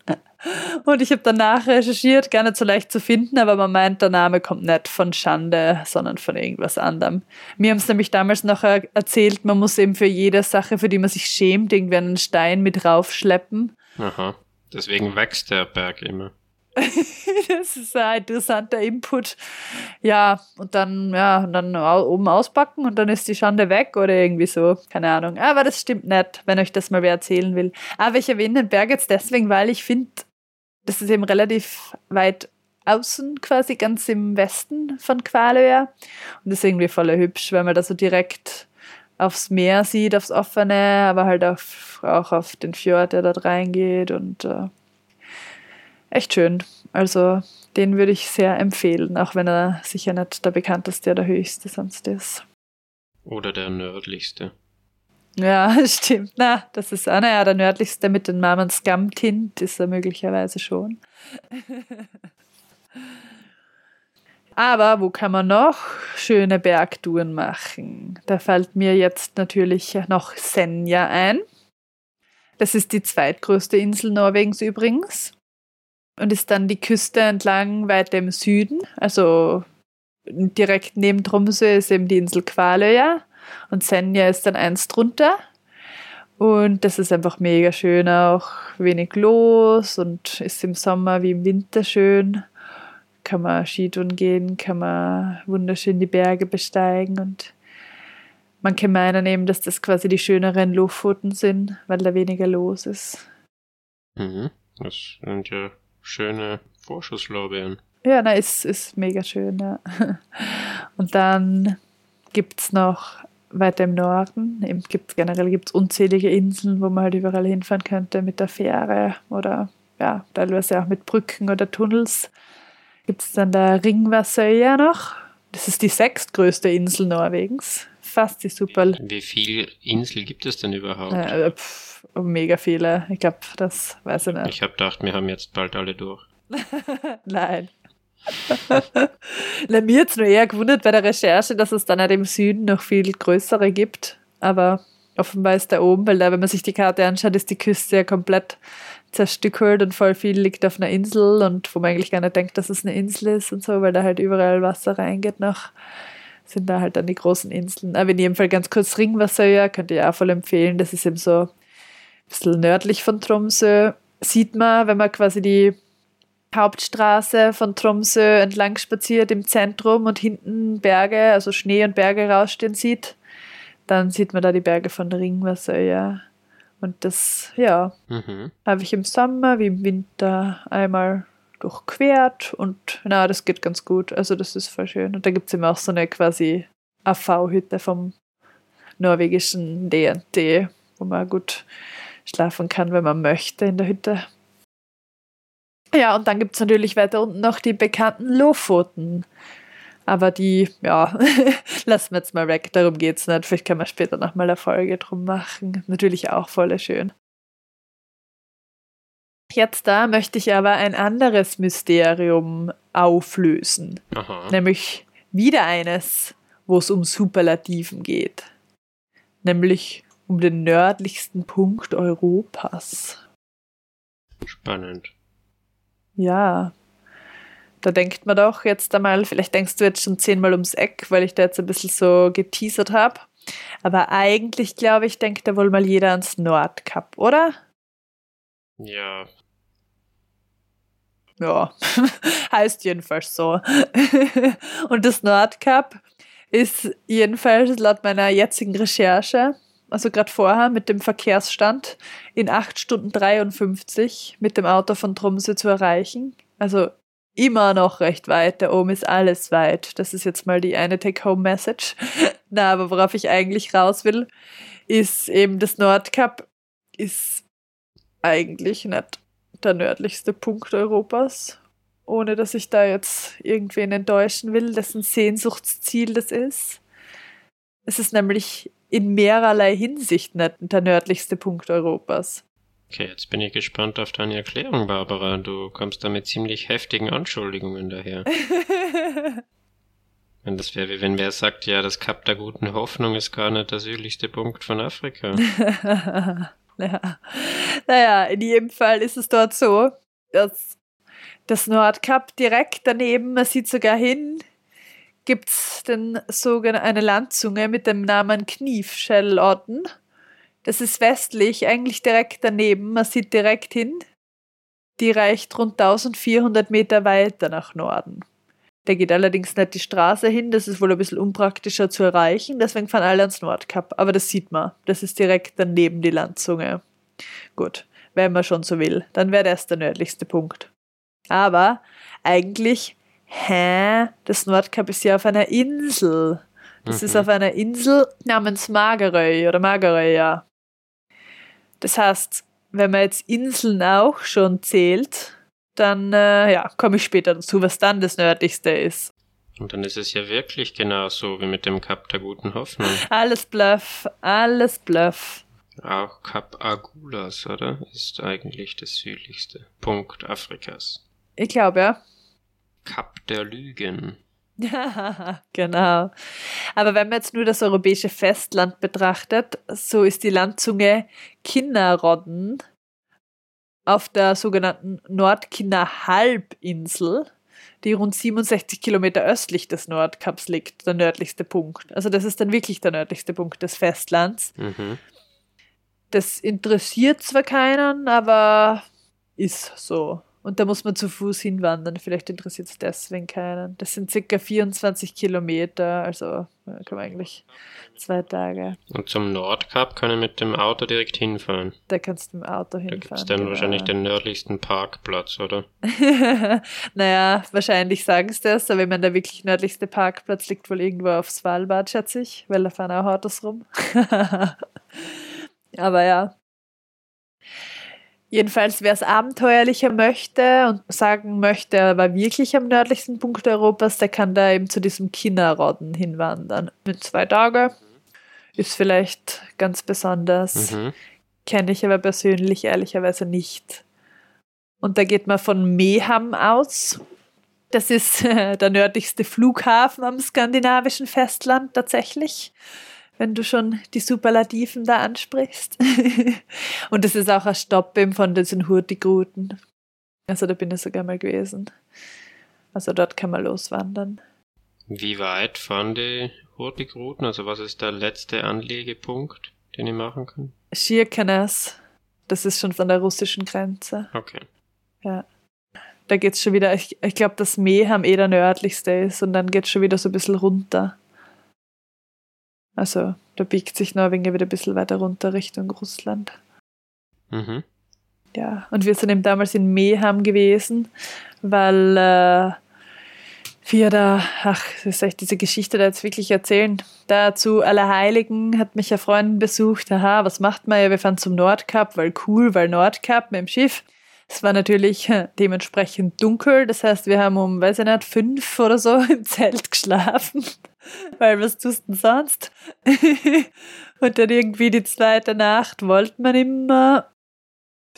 Und ich habe danach recherchiert, gar nicht so leicht zu finden, aber man meint, der Name kommt nicht von Schande, sondern von irgendwas anderem. Mir haben es nämlich damals noch erzählt, man muss eben für jede Sache, für die man sich schämt, irgendwie einen Stein mit raufschleppen. Aha, deswegen wächst der Berg immer. das ist ein interessanter Input. Ja, und dann, ja, und dann oben auspacken und dann ist die Schande weg oder irgendwie so. Keine Ahnung. Aber das stimmt nicht, wenn euch das mal wer erzählen will. Aber ich erwähne den Berg jetzt deswegen, weil ich finde, das ist eben relativ weit außen quasi, ganz im Westen von Kvalöa. Und das ist irgendwie voll hübsch, weil man da so direkt aufs Meer sieht, aufs Offene, aber halt auf, auch auf den Fjord, der dort reingeht und äh, echt schön. Also den würde ich sehr empfehlen, auch wenn er sicher nicht der bekannteste oder höchste sonst ist. Oder der nördlichste. Ja, stimmt. Na, das ist auch, naja, der nördlichste mit dem Namen Skamtint ist er möglicherweise schon. Aber wo kann man noch schöne Bergtouren machen? Da fällt mir jetzt natürlich noch Senja ein. Das ist die zweitgrößte Insel Norwegens übrigens und ist dann die Küste entlang weiter im Süden. Also direkt neben Tromsø ist eben die Insel Kvaløya und Senja ist dann eins drunter. Und das ist einfach mega schön, auch wenig los und ist im Sommer wie im Winter schön. Kann man Skitouren gehen, kann man wunderschön die Berge besteigen und man kann meinen eben, dass das quasi die schöneren Lofoten sind, weil da weniger los ist. Mhm. Das sind ja schöne Vorschusslorbeeren. Ja, na, ist, ist mega schön, ja. Und dann gibt es noch weiter im Norden, eben gibt's, generell gibt es unzählige Inseln, wo man halt überall hinfahren könnte mit der Fähre oder ja, teilweise auch mit Brücken oder Tunnels. Gibt es dann der Ringvassøya noch. Das ist die sechstgrößte Insel Norwegens. Fast die super. Wie viele Inseln gibt es denn überhaupt? Äh, pff, mega viele. Ich glaube, das weiß ich nicht. Ich habe gedacht, wir haben jetzt bald alle durch. Nein. Na, mir es nur eher gewundert bei der Recherche, dass es dann halt im Süden noch viel größere gibt. Aber offenbar ist da oben, weil da, wenn man sich die Karte anschaut, ist die Küste ja komplett zerstückelt und voll viel liegt auf einer Insel und wo man eigentlich gar nicht denkt, dass es eine Insel ist und so, weil da halt überall Wasser reingeht noch, sind da halt dann die großen Inseln. Aber in jedem Fall ganz kurz Ringwasser, ja, könnt ihr auch voll empfehlen. Das ist eben so ein bisschen nördlich von Tromsø. Sieht man, wenn man quasi die Hauptstraße von Tromsø entlang spaziert im Zentrum und hinten Berge, also Schnee und Berge rausstehen sieht, dann sieht man da die Berge von Ringwasser, ja. Und das, ja, Mhm. habe ich im Sommer wie im Winter einmal durchquert und na, das geht ganz gut. Also das ist voll schön. Und da gibt es eben auch so eine quasi AV-Hütte vom norwegischen DNT, wo man gut schlafen kann, wenn man möchte in der Hütte. Ja, und dann gibt es natürlich weiter unten noch die bekannten Lofoten. Aber die, ja, lassen wir jetzt mal weg, darum geht es nicht. Vielleicht können wir später nochmal eine Folge drum machen. Natürlich auch voll schön. Jetzt da möchte ich aber ein anderes Mysterium auflösen. Aha. Nämlich wieder eines, wo es um Superlativen geht. Nämlich um den nördlichsten Punkt Europas. Spannend. Ja. Da denkt man doch jetzt einmal, vielleicht denkst du jetzt schon zehnmal ums Eck, weil ich da jetzt ein bisschen so geteasert habe. Aber eigentlich glaube ich, denkt da wohl mal jeder ans Nordkap, oder? Ja, Ja, heißt jedenfalls so. Und das Nordkap ist jedenfalls laut meiner jetzigen Recherche, also gerade vorher mit dem Verkehrsstand, in 8 Stunden 53 mit dem Auto von Tromsø zu erreichen. Also immer noch recht weit. Da oben ist alles weit. Das ist jetzt mal die eine Take-Home-Message. Na, aber worauf ich eigentlich raus will, ist eben das Nordkap ist eigentlich nicht der nördlichste Punkt Europas, ohne dass ich da jetzt irgendwen enttäuschen will, dessen Sehnsuchtsziel das ist. Es ist nämlich in mehrerlei Hinsicht nicht der nördlichste Punkt Europas. okay, jetzt bin ich gespannt auf deine Erklärung, Barbara. Du kommst da mit ziemlich heftigen Anschuldigungen daher. Wenn das wäre, wie wenn wer sagt, ja, das Kap der guten Hoffnung ist gar nicht der südlichste Punkt von Afrika. ja. Naja, in jedem Fall ist es dort so, dass das Nordkap direkt daneben, man sieht sogar hin, gibt es eine Landzunge mit dem Namen Kniefschellorten. Das ist westlich, eigentlich direkt daneben, man sieht direkt hin. Die reicht rund 1400 Meter weiter nach Norden. Da geht allerdings nicht die Straße hin, das ist wohl ein bisschen unpraktischer zu erreichen, deswegen fahren alle ans Nordkap. Aber das sieht man, das ist direkt daneben die Landzunge. Gut, wenn man schon so will, dann wäre das der nördlichste Punkt. Aber eigentlich, hä, das Nordkap ist ja auf einer Insel. Das ist Mhm. auf einer Insel namens Magerøy oder Magerøya. Das heißt, wenn man jetzt Inseln auch schon zählt, dann äh, ja, komme ich später dazu, was dann das nördlichste ist. Und dann ist es ja wirklich genauso wie mit dem Kap der guten Hoffnung. Alles Bluff, alles Bluff. Auch Kap Agulas, oder? Ist eigentlich der südlichste Punkt Afrikas. Ich glaube, ja. Kap der Lügen. Ja, genau. Aber wenn man jetzt nur das europäische Festland betrachtet, so ist die Landzunge Kinnarodden auf der sogenannten Nordkinna-Halbinsel, die rund 67 Kilometer östlich des Nordkaps liegt, der nördlichste Punkt. Also das ist dann wirklich der nördlichste Punkt des Festlands. Mhm. Das interessiert zwar keinen, aber ist so. Und da muss man zu Fuß hinwandern. Vielleicht interessiert es deswegen keinen. Das sind circa 24 Kilometer, also ja, kann man eigentlich zwei Tage. Und zum Nordkap kann ich mit dem Auto direkt hinfahren. Da kannst du mit dem Auto Da hinfahren. gibt es dann genau. wahrscheinlich den nördlichsten Parkplatz, oder? naja, wahrscheinlich sagen sie das, aber ich meine, der wirklich nördlichste Parkplatz liegt wohl irgendwo auf Svalbard, schätze ich, weil da fahren auch Autos rum. aber ja. Jedenfalls, wer es abenteuerlicher möchte und sagen möchte, er war wirklich am nördlichsten Punkt Europas, der kann da eben zu diesem Kinnarodden hinwandern. Mit zwei Tagen ist vielleicht ganz besonders. Mhm. Kenne ich aber persönlich ehrlicherweise nicht. Und da geht man von Meham aus. Das ist äh, der nördlichste Flughafen am skandinavischen Festland tatsächlich, wenn du schon die Superlativen da ansprichst. Und das ist auch ein Stopp eben von diesen Hurtigruten. Also da bin ich sogar mal gewesen. Also dort kann man loswandern. Wie weit fahren die Hurtigruten? Also was ist der letzte Anlegepunkt, den ich machen kann? Schirkenes, das ist schon von der russischen Grenze. Okay. Ja. Da geht's schon wieder, ich, ich glaube, das Meham eh der nördlichste ist und dann geht's schon wieder so ein bisschen runter. Also, da biegt sich Norwegen wieder ein bisschen weiter runter Richtung Russland. Mhm. Ja, und wir sind eben damals in Meham gewesen, weil äh, wir da, ach, das soll ich diese Geschichte da jetzt wirklich erzählen? Da zu Allerheiligen hat mich eine Freundin besucht. Aha, was macht man ja? Wir fahren zum Nordkap, weil cool, weil Nordkap mit dem Schiff. Es war natürlich äh, dementsprechend dunkel, das heißt, wir haben um, weiß ich nicht, fünf oder so im Zelt geschlafen. Weil was tust du denn sonst? Und dann irgendwie die zweite Nacht wollte man immer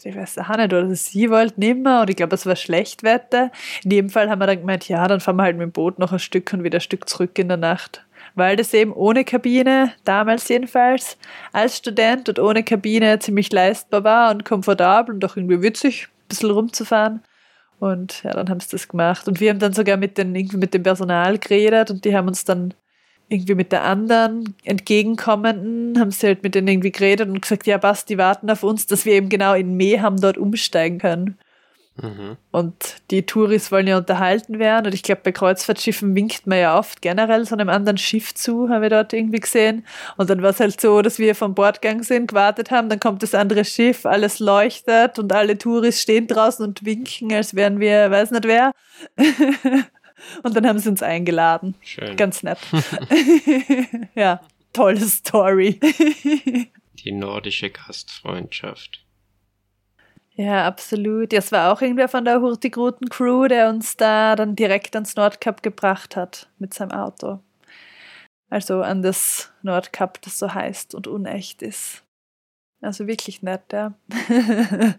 ich weiß auch nicht, oder sie wollten immer, und ich glaube, es war Schlechtwetter. In jedem Fall haben wir dann gemeint, ja, dann fahren wir halt mit dem Boot noch ein Stück und wieder ein Stück zurück in der Nacht. Weil das eben ohne Kabine, damals jedenfalls, als Student und ohne Kabine ziemlich leistbar war und komfortabel und auch irgendwie witzig, ein bisschen rumzufahren. Und ja, dann haben sie das gemacht. Und wir haben dann sogar mit, den, mit dem Personal geredet und die haben uns dann irgendwie mit der anderen entgegenkommenden, haben sie halt mit denen irgendwie geredet und gesagt, ja, passt, die warten auf uns, dass wir eben genau in Meham dort umsteigen können. Mhm. Und die Touris wollen ja unterhalten werden. Und ich glaube, bei Kreuzfahrtschiffen winkt man ja oft generell so einem anderen Schiff zu, habe ich dort irgendwie gesehen. Und dann war es halt so, dass wir vom Bord gegangen sind, gewartet haben, dann kommt das andere Schiff, alles leuchtet und alle Touris stehen draußen und winken, als wären wir, weiß nicht wer. und dann haben sie uns eingeladen. Schön. Ganz nett. ja, tolle Story. Die nordische Gastfreundschaft. Ja, absolut. Ja, es war auch irgendwer von der Hurtigruten-Crew, der uns da dann direkt ans Nordkap gebracht hat mit seinem Auto. Also an das Nordkap, das so heißt und unecht ist. Also wirklich nett, ja.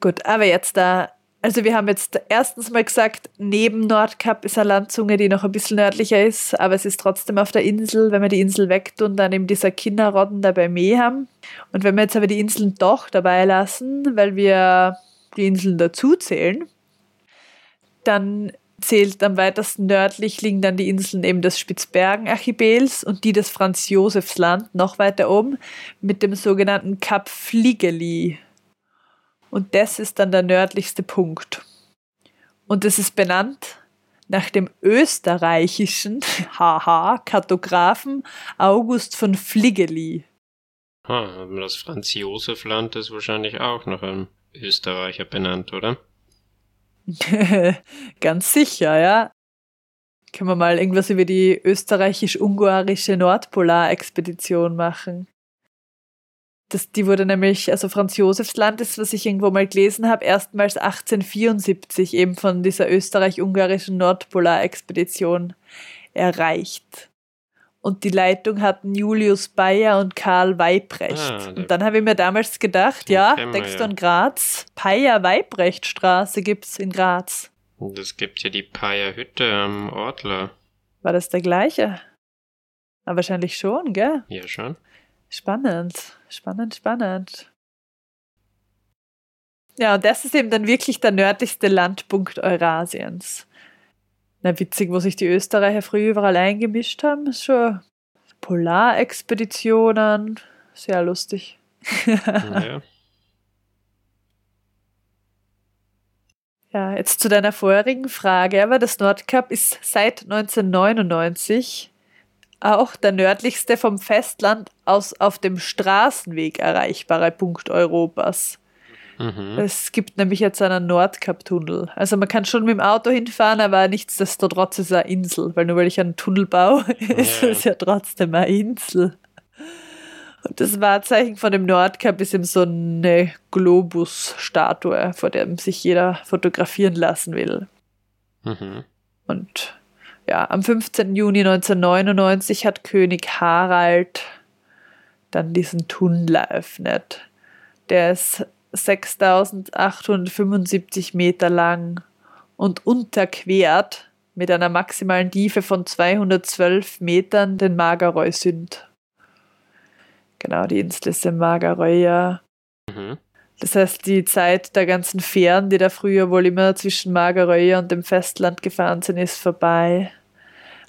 Gut, aber jetzt da. Also wir haben jetzt erstens mal gesagt, neben Nordkap ist eine Landzunge, die noch ein bisschen nördlicher ist, aber es ist trotzdem auf der Insel. Wenn wir die Insel wegtun, dann eben dieser Kinderrodden da bei Meham. Und wenn wir jetzt aber die Inseln doch dabei lassen, weil wir die Inseln dazu zählen, dann zählt am weitesten nördlich liegen dann die Inseln eben des Spitzbergen-Archipels und die des Franz-Josefs-Land noch weiter oben mit dem sogenannten Kap Fligeli. Und das ist dann der nördlichste Punkt. Und es ist benannt nach dem österreichischen haha Kartografen August von Fligeli. Ah, aber das Franz-Josef-Land ist wahrscheinlich auch nach einem Österreicher benannt, oder? Ganz sicher, ja. Können wir mal irgendwas über die österreichisch-ungarische Nordpolarexpedition machen. Das, die wurde nämlich, also Franz Josefs Land ist, was ich irgendwo mal gelesen habe, erstmals 1874 eben von dieser österreich-ungarischen Nordpolarexpedition erreicht. Und die Leitung hatten Julius Bayer und Karl Weibrecht. Ah, und dann habe ich mir damals gedacht, ja, denkst du an Graz? Bayer-Weibrecht-Straße gibt's in Graz. Und es gibt ja die Paya Hütte am Ortler. War das der gleiche? Aber wahrscheinlich schon, gell? Ja, schon. Spannend, spannend, spannend. Ja, und das ist eben dann wirklich der nördlichste Landpunkt Eurasiens. Na, witzig, wo sich die Österreicher früher überall eingemischt haben, schon Polarexpeditionen. Sehr lustig. ja. Ja, jetzt zu deiner vorherigen Frage, aber das Nordkap ist seit 1999 auch der nördlichste vom Festland aus auf dem Straßenweg erreichbare Punkt Europas. Mhm. Es gibt nämlich jetzt einen Nordkap-Tunnel. Also man kann schon mit dem Auto hinfahren, aber nichtsdestotrotz ist es eine Insel, weil nur weil ich einen Tunnel baue, ist es ja trotzdem eine Insel. Und das Wahrzeichen von dem Nordkap ist eben so eine Globus-Statue, vor der sich jeder fotografieren lassen will. Mhm. Und ja, am 15. Juni 1999 hat König Harald dann diesen Tunnel eröffnet. Der ist 6875 Meter lang und unterquert mit einer maximalen Tiefe von 212 Metern den Magereu-Sünd. Genau, die Insel ist im Magereuer. Mhm. Das heißt, die Zeit der ganzen Fähren, die da früher wohl immer zwischen Magereuer und dem Festland gefahren sind, ist vorbei.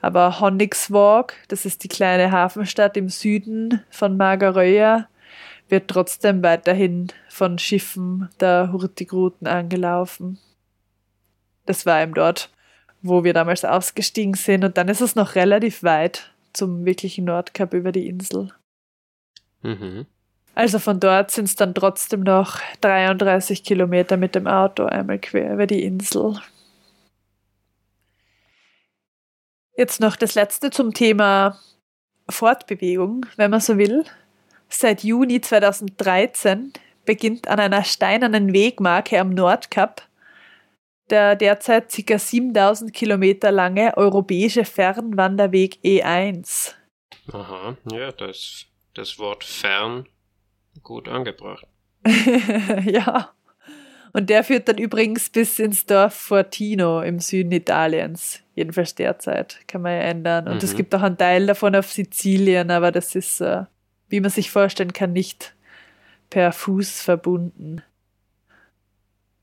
Aber Honnigswalk, das ist die kleine Hafenstadt im Süden von Magereuer, wird trotzdem weiterhin von Schiffen der Hurtigruten angelaufen. Das war eben dort, wo wir damals ausgestiegen sind. Und dann ist es noch relativ weit zum wirklichen Nordkap über die Insel. Mhm. Also von dort sind es dann trotzdem noch 33 Kilometer mit dem Auto einmal quer über die Insel. Jetzt noch das letzte zum Thema Fortbewegung, wenn man so will. Seit Juni 2013 beginnt an einer steinernen Wegmarke am Nordkap der derzeit ca. 7000 Kilometer lange europäische Fernwanderweg E1. Aha, ja, das das Wort fern gut angebracht. ja. Und der führt dann übrigens bis ins Dorf Fortino im Süden Italiens. Jedenfalls derzeit. Kann man ja ändern. Und mhm. es gibt auch einen Teil davon auf Sizilien, aber das ist, äh, wie man sich vorstellen kann, nicht per Fuß verbunden.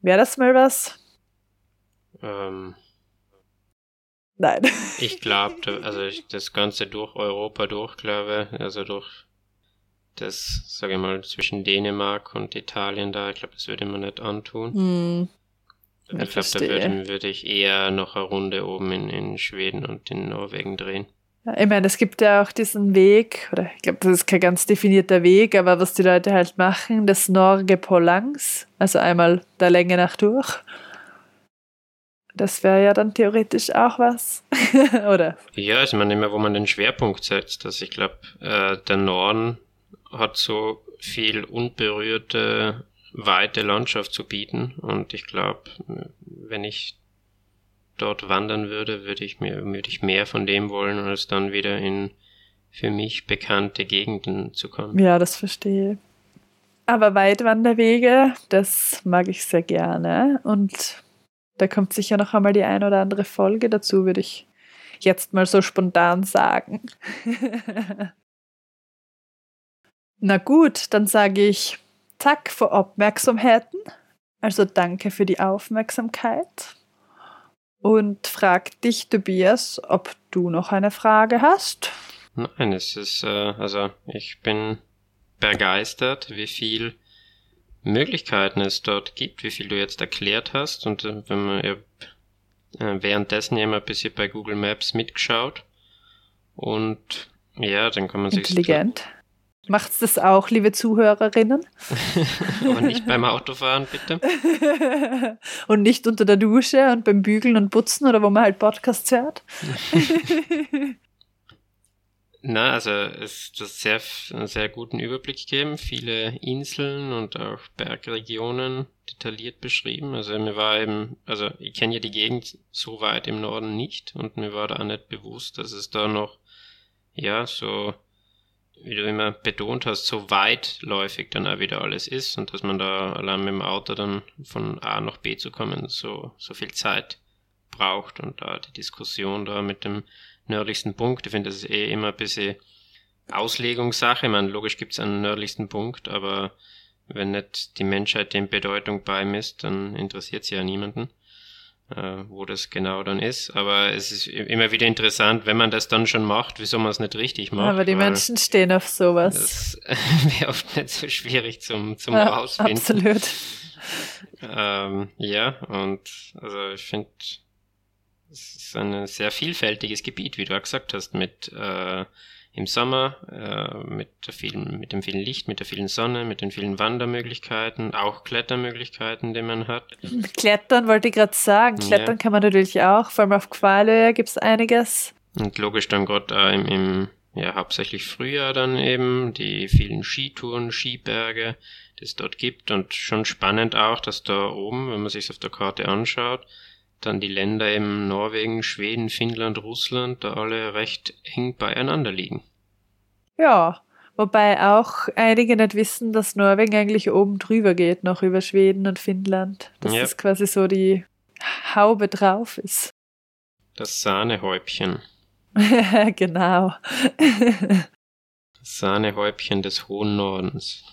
Wäre das mal was? Ähm, Nein. Ich glaube, also ich, das Ganze durch Europa durch, glaube also durch das, sage ich mal, zwischen Dänemark und Italien da, ich glaube, das würde man nicht antun. Hm. Ja, ich glaube, da würde, würde, ich eher noch eine Runde oben in, in Schweden und in Norwegen drehen. Ja, ich meine, es gibt ja auch diesen Weg, oder ich glaube, das ist kein ganz definierter Weg, aber was die Leute halt machen, das Norge Polangs, also einmal der Länge nach durch. Das wäre ja dann theoretisch auch was, oder? Ja, also man immer, wo man den Schwerpunkt setzt. Also ich glaube, äh, der Norden hat so viel unberührte, weite Landschaft zu bieten. Und ich glaube, wenn ich dort wandern würde, würde ich mir, würde ich mehr von dem wollen, als dann wieder in für mich bekannte Gegenden zu kommen. Ja, das verstehe. Aber Weitwanderwege, das mag ich sehr gerne. Und da kommt sicher noch einmal die ein oder andere Folge dazu, würde ich jetzt mal so spontan sagen. Na gut, dann sage ich Dank für Aufmerksamkeiten. Also danke für die Aufmerksamkeit. Und frag dich, Tobias, ob du noch eine Frage hast. Nein, es ist, äh, also ich bin begeistert, wie viel Möglichkeiten es dort gibt, wie viel du jetzt erklärt hast. Und äh, wenn man äh, währenddessen ja ein bisschen bei Google Maps mitgeschaut. Und ja, dann kann man sich. Intelligent. Macht's das auch, liebe Zuhörerinnen? Aber nicht beim Autofahren, bitte. und nicht unter der Dusche und beim Bügeln und Putzen oder wo man halt Podcasts hört. Na, also es ist sehr, einen sehr guten Überblick gegeben, viele Inseln und auch Bergregionen detailliert beschrieben. Also mir war eben, also ich kenne ja die Gegend so weit im Norden nicht und mir war da auch nicht bewusst, dass es da noch, ja, so wie du immer betont hast, so weitläufig dann auch wieder alles ist und dass man da allein mit dem Auto dann von A nach B zu kommen so, so viel Zeit braucht und da die Diskussion da mit dem nördlichsten Punkt, ich finde, das ist eh immer ein bisschen Auslegungssache. Ich meine, logisch gibt es einen nördlichsten Punkt, aber wenn nicht die Menschheit dem Bedeutung beimisst, dann interessiert sie ja niemanden, äh, wo das genau dann ist. Aber es ist immer wieder interessant, wenn man das dann schon macht, wieso man es nicht richtig macht. Aber die Menschen stehen auf sowas. Das wäre oft nicht so schwierig zum, zum ja, Rausfinden. Absolut. Ähm, ja, und also ich finde, es ist ein sehr vielfältiges Gebiet, wie du auch gesagt hast, mit äh, im Sommer äh, mit, der vielen, mit dem vielen Licht, mit der vielen Sonne, mit den vielen Wandermöglichkeiten, auch Klettermöglichkeiten, die man hat. Klettern wollte ich gerade sagen. Klettern ja. kann man natürlich auch, vor allem auf Quale gibt es einiges. Und logisch dann gerade äh, im, im ja, hauptsächlich Frühjahr dann eben die vielen Skitouren, Skiberge, die es dort gibt und schon spannend auch, dass da oben, wenn man sich auf der Karte anschaut, dann die Länder eben Norwegen, Schweden, Finnland, Russland da alle recht eng beieinander liegen. Ja, wobei auch einige nicht wissen, dass Norwegen eigentlich oben drüber geht, noch über Schweden und Finnland. Dass ja. das quasi so die Haube drauf ist. Das Sahnehäubchen. genau. das Sahnehäubchen des hohen Nordens.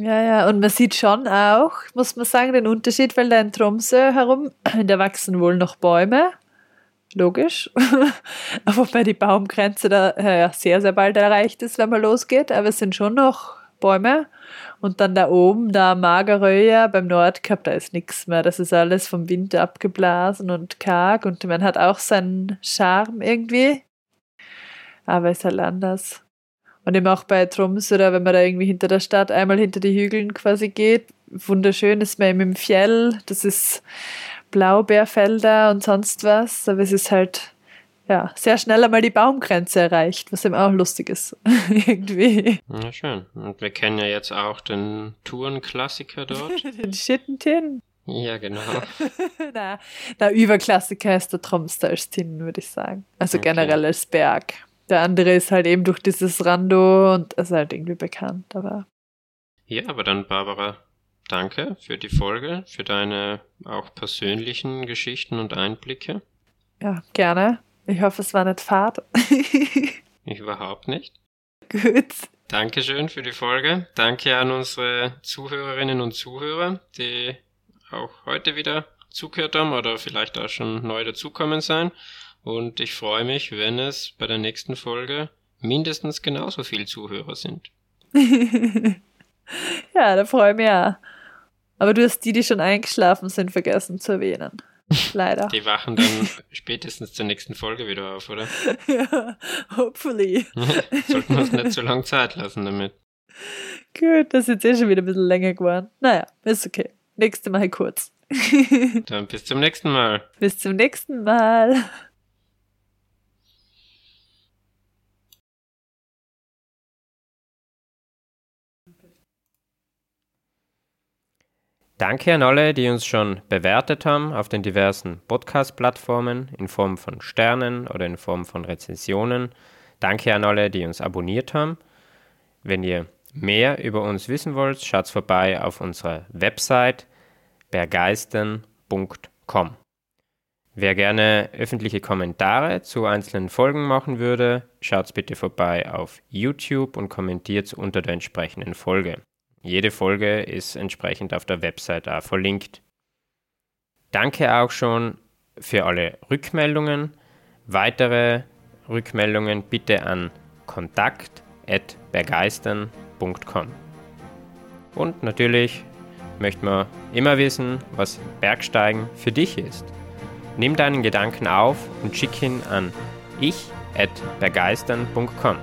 Ja, ja, und man sieht schon auch, muss man sagen, den Unterschied, weil da in Tromsø herum, da wachsen wohl noch Bäume, logisch, wobei die Baumgrenze da ja, sehr, sehr bald erreicht ist, wenn man losgeht, aber es sind schon noch Bäume. Und dann da oben, da Mageröja beim Nordkap, da ist nichts mehr. Das ist alles vom Wind abgeblasen und karg und man hat auch seinen Charme irgendwie. Aber es ist halt anders. Und eben auch bei Tromsø, oder wenn man da irgendwie hinter der Stadt einmal hinter die Hügeln quasi geht, wunderschön ist man eben im Fjell, das ist Blaubeerfelder und sonst was, aber es ist halt ja, sehr schnell einmal die Baumgrenze erreicht, was eben auch lustig ist. Irgendwie. Ja, schön. Und wir kennen ja jetzt auch den Tourenklassiker dort. den Schittentin. Ja, genau. na, der Überklassiker ist der Tromster als Tin, würde ich sagen. Also okay. generell als Berg. Der andere ist halt eben durch dieses Rando und ist halt irgendwie bekannt, aber. Ja, aber dann, Barbara, danke für die Folge, für deine auch persönlichen Geschichten und Einblicke. Ja, gerne. Ich hoffe, es war nicht fad. ich überhaupt nicht. Gut. Dankeschön für die Folge. Danke an unsere Zuhörerinnen und Zuhörer, die auch heute wieder zugehört haben oder vielleicht auch schon neu dazukommen sein. Und ich freue mich, wenn es bei der nächsten Folge mindestens genauso viel Zuhörer sind. ja, da freue ich mich auch. Aber du hast die, die schon eingeschlafen sind, vergessen zu erwähnen. Leider. Die wachen dann spätestens zur nächsten Folge wieder auf, oder? ja, hopefully. Sollten wir uns nicht zu lange Zeit lassen damit. Gut, das ist jetzt eh schon wieder ein bisschen länger geworden. Naja, ist okay. Nächste Mal kurz. dann bis zum nächsten Mal. Bis zum nächsten Mal. Danke an alle, die uns schon bewertet haben auf den diversen Podcast-Plattformen in Form von Sternen oder in Form von Rezensionen. Danke an alle, die uns abonniert haben. Wenn ihr mehr über uns wissen wollt, schaut vorbei auf unserer Website bergeistern.com. Wer gerne öffentliche Kommentare zu einzelnen Folgen machen würde, schaut bitte vorbei auf YouTube und kommentiert unter der entsprechenden Folge. Jede Folge ist entsprechend auf der Website auch verlinkt. Danke auch schon für alle Rückmeldungen. Weitere Rückmeldungen bitte an kontakt.bergeistern.com. Und natürlich möchten wir immer wissen, was Bergsteigen für dich ist. Nimm deinen Gedanken auf und schick ihn an ich.bergeistern.com.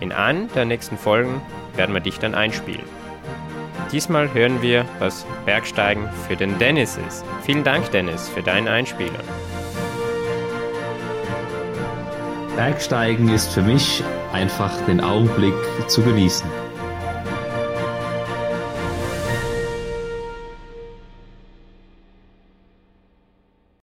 In einer der nächsten Folgen werden wir dich dann einspielen. Diesmal hören wir, was Bergsteigen für den Dennis ist. Vielen Dank, Dennis, für deinen Einspieler. Bergsteigen ist für mich einfach den Augenblick zu genießen.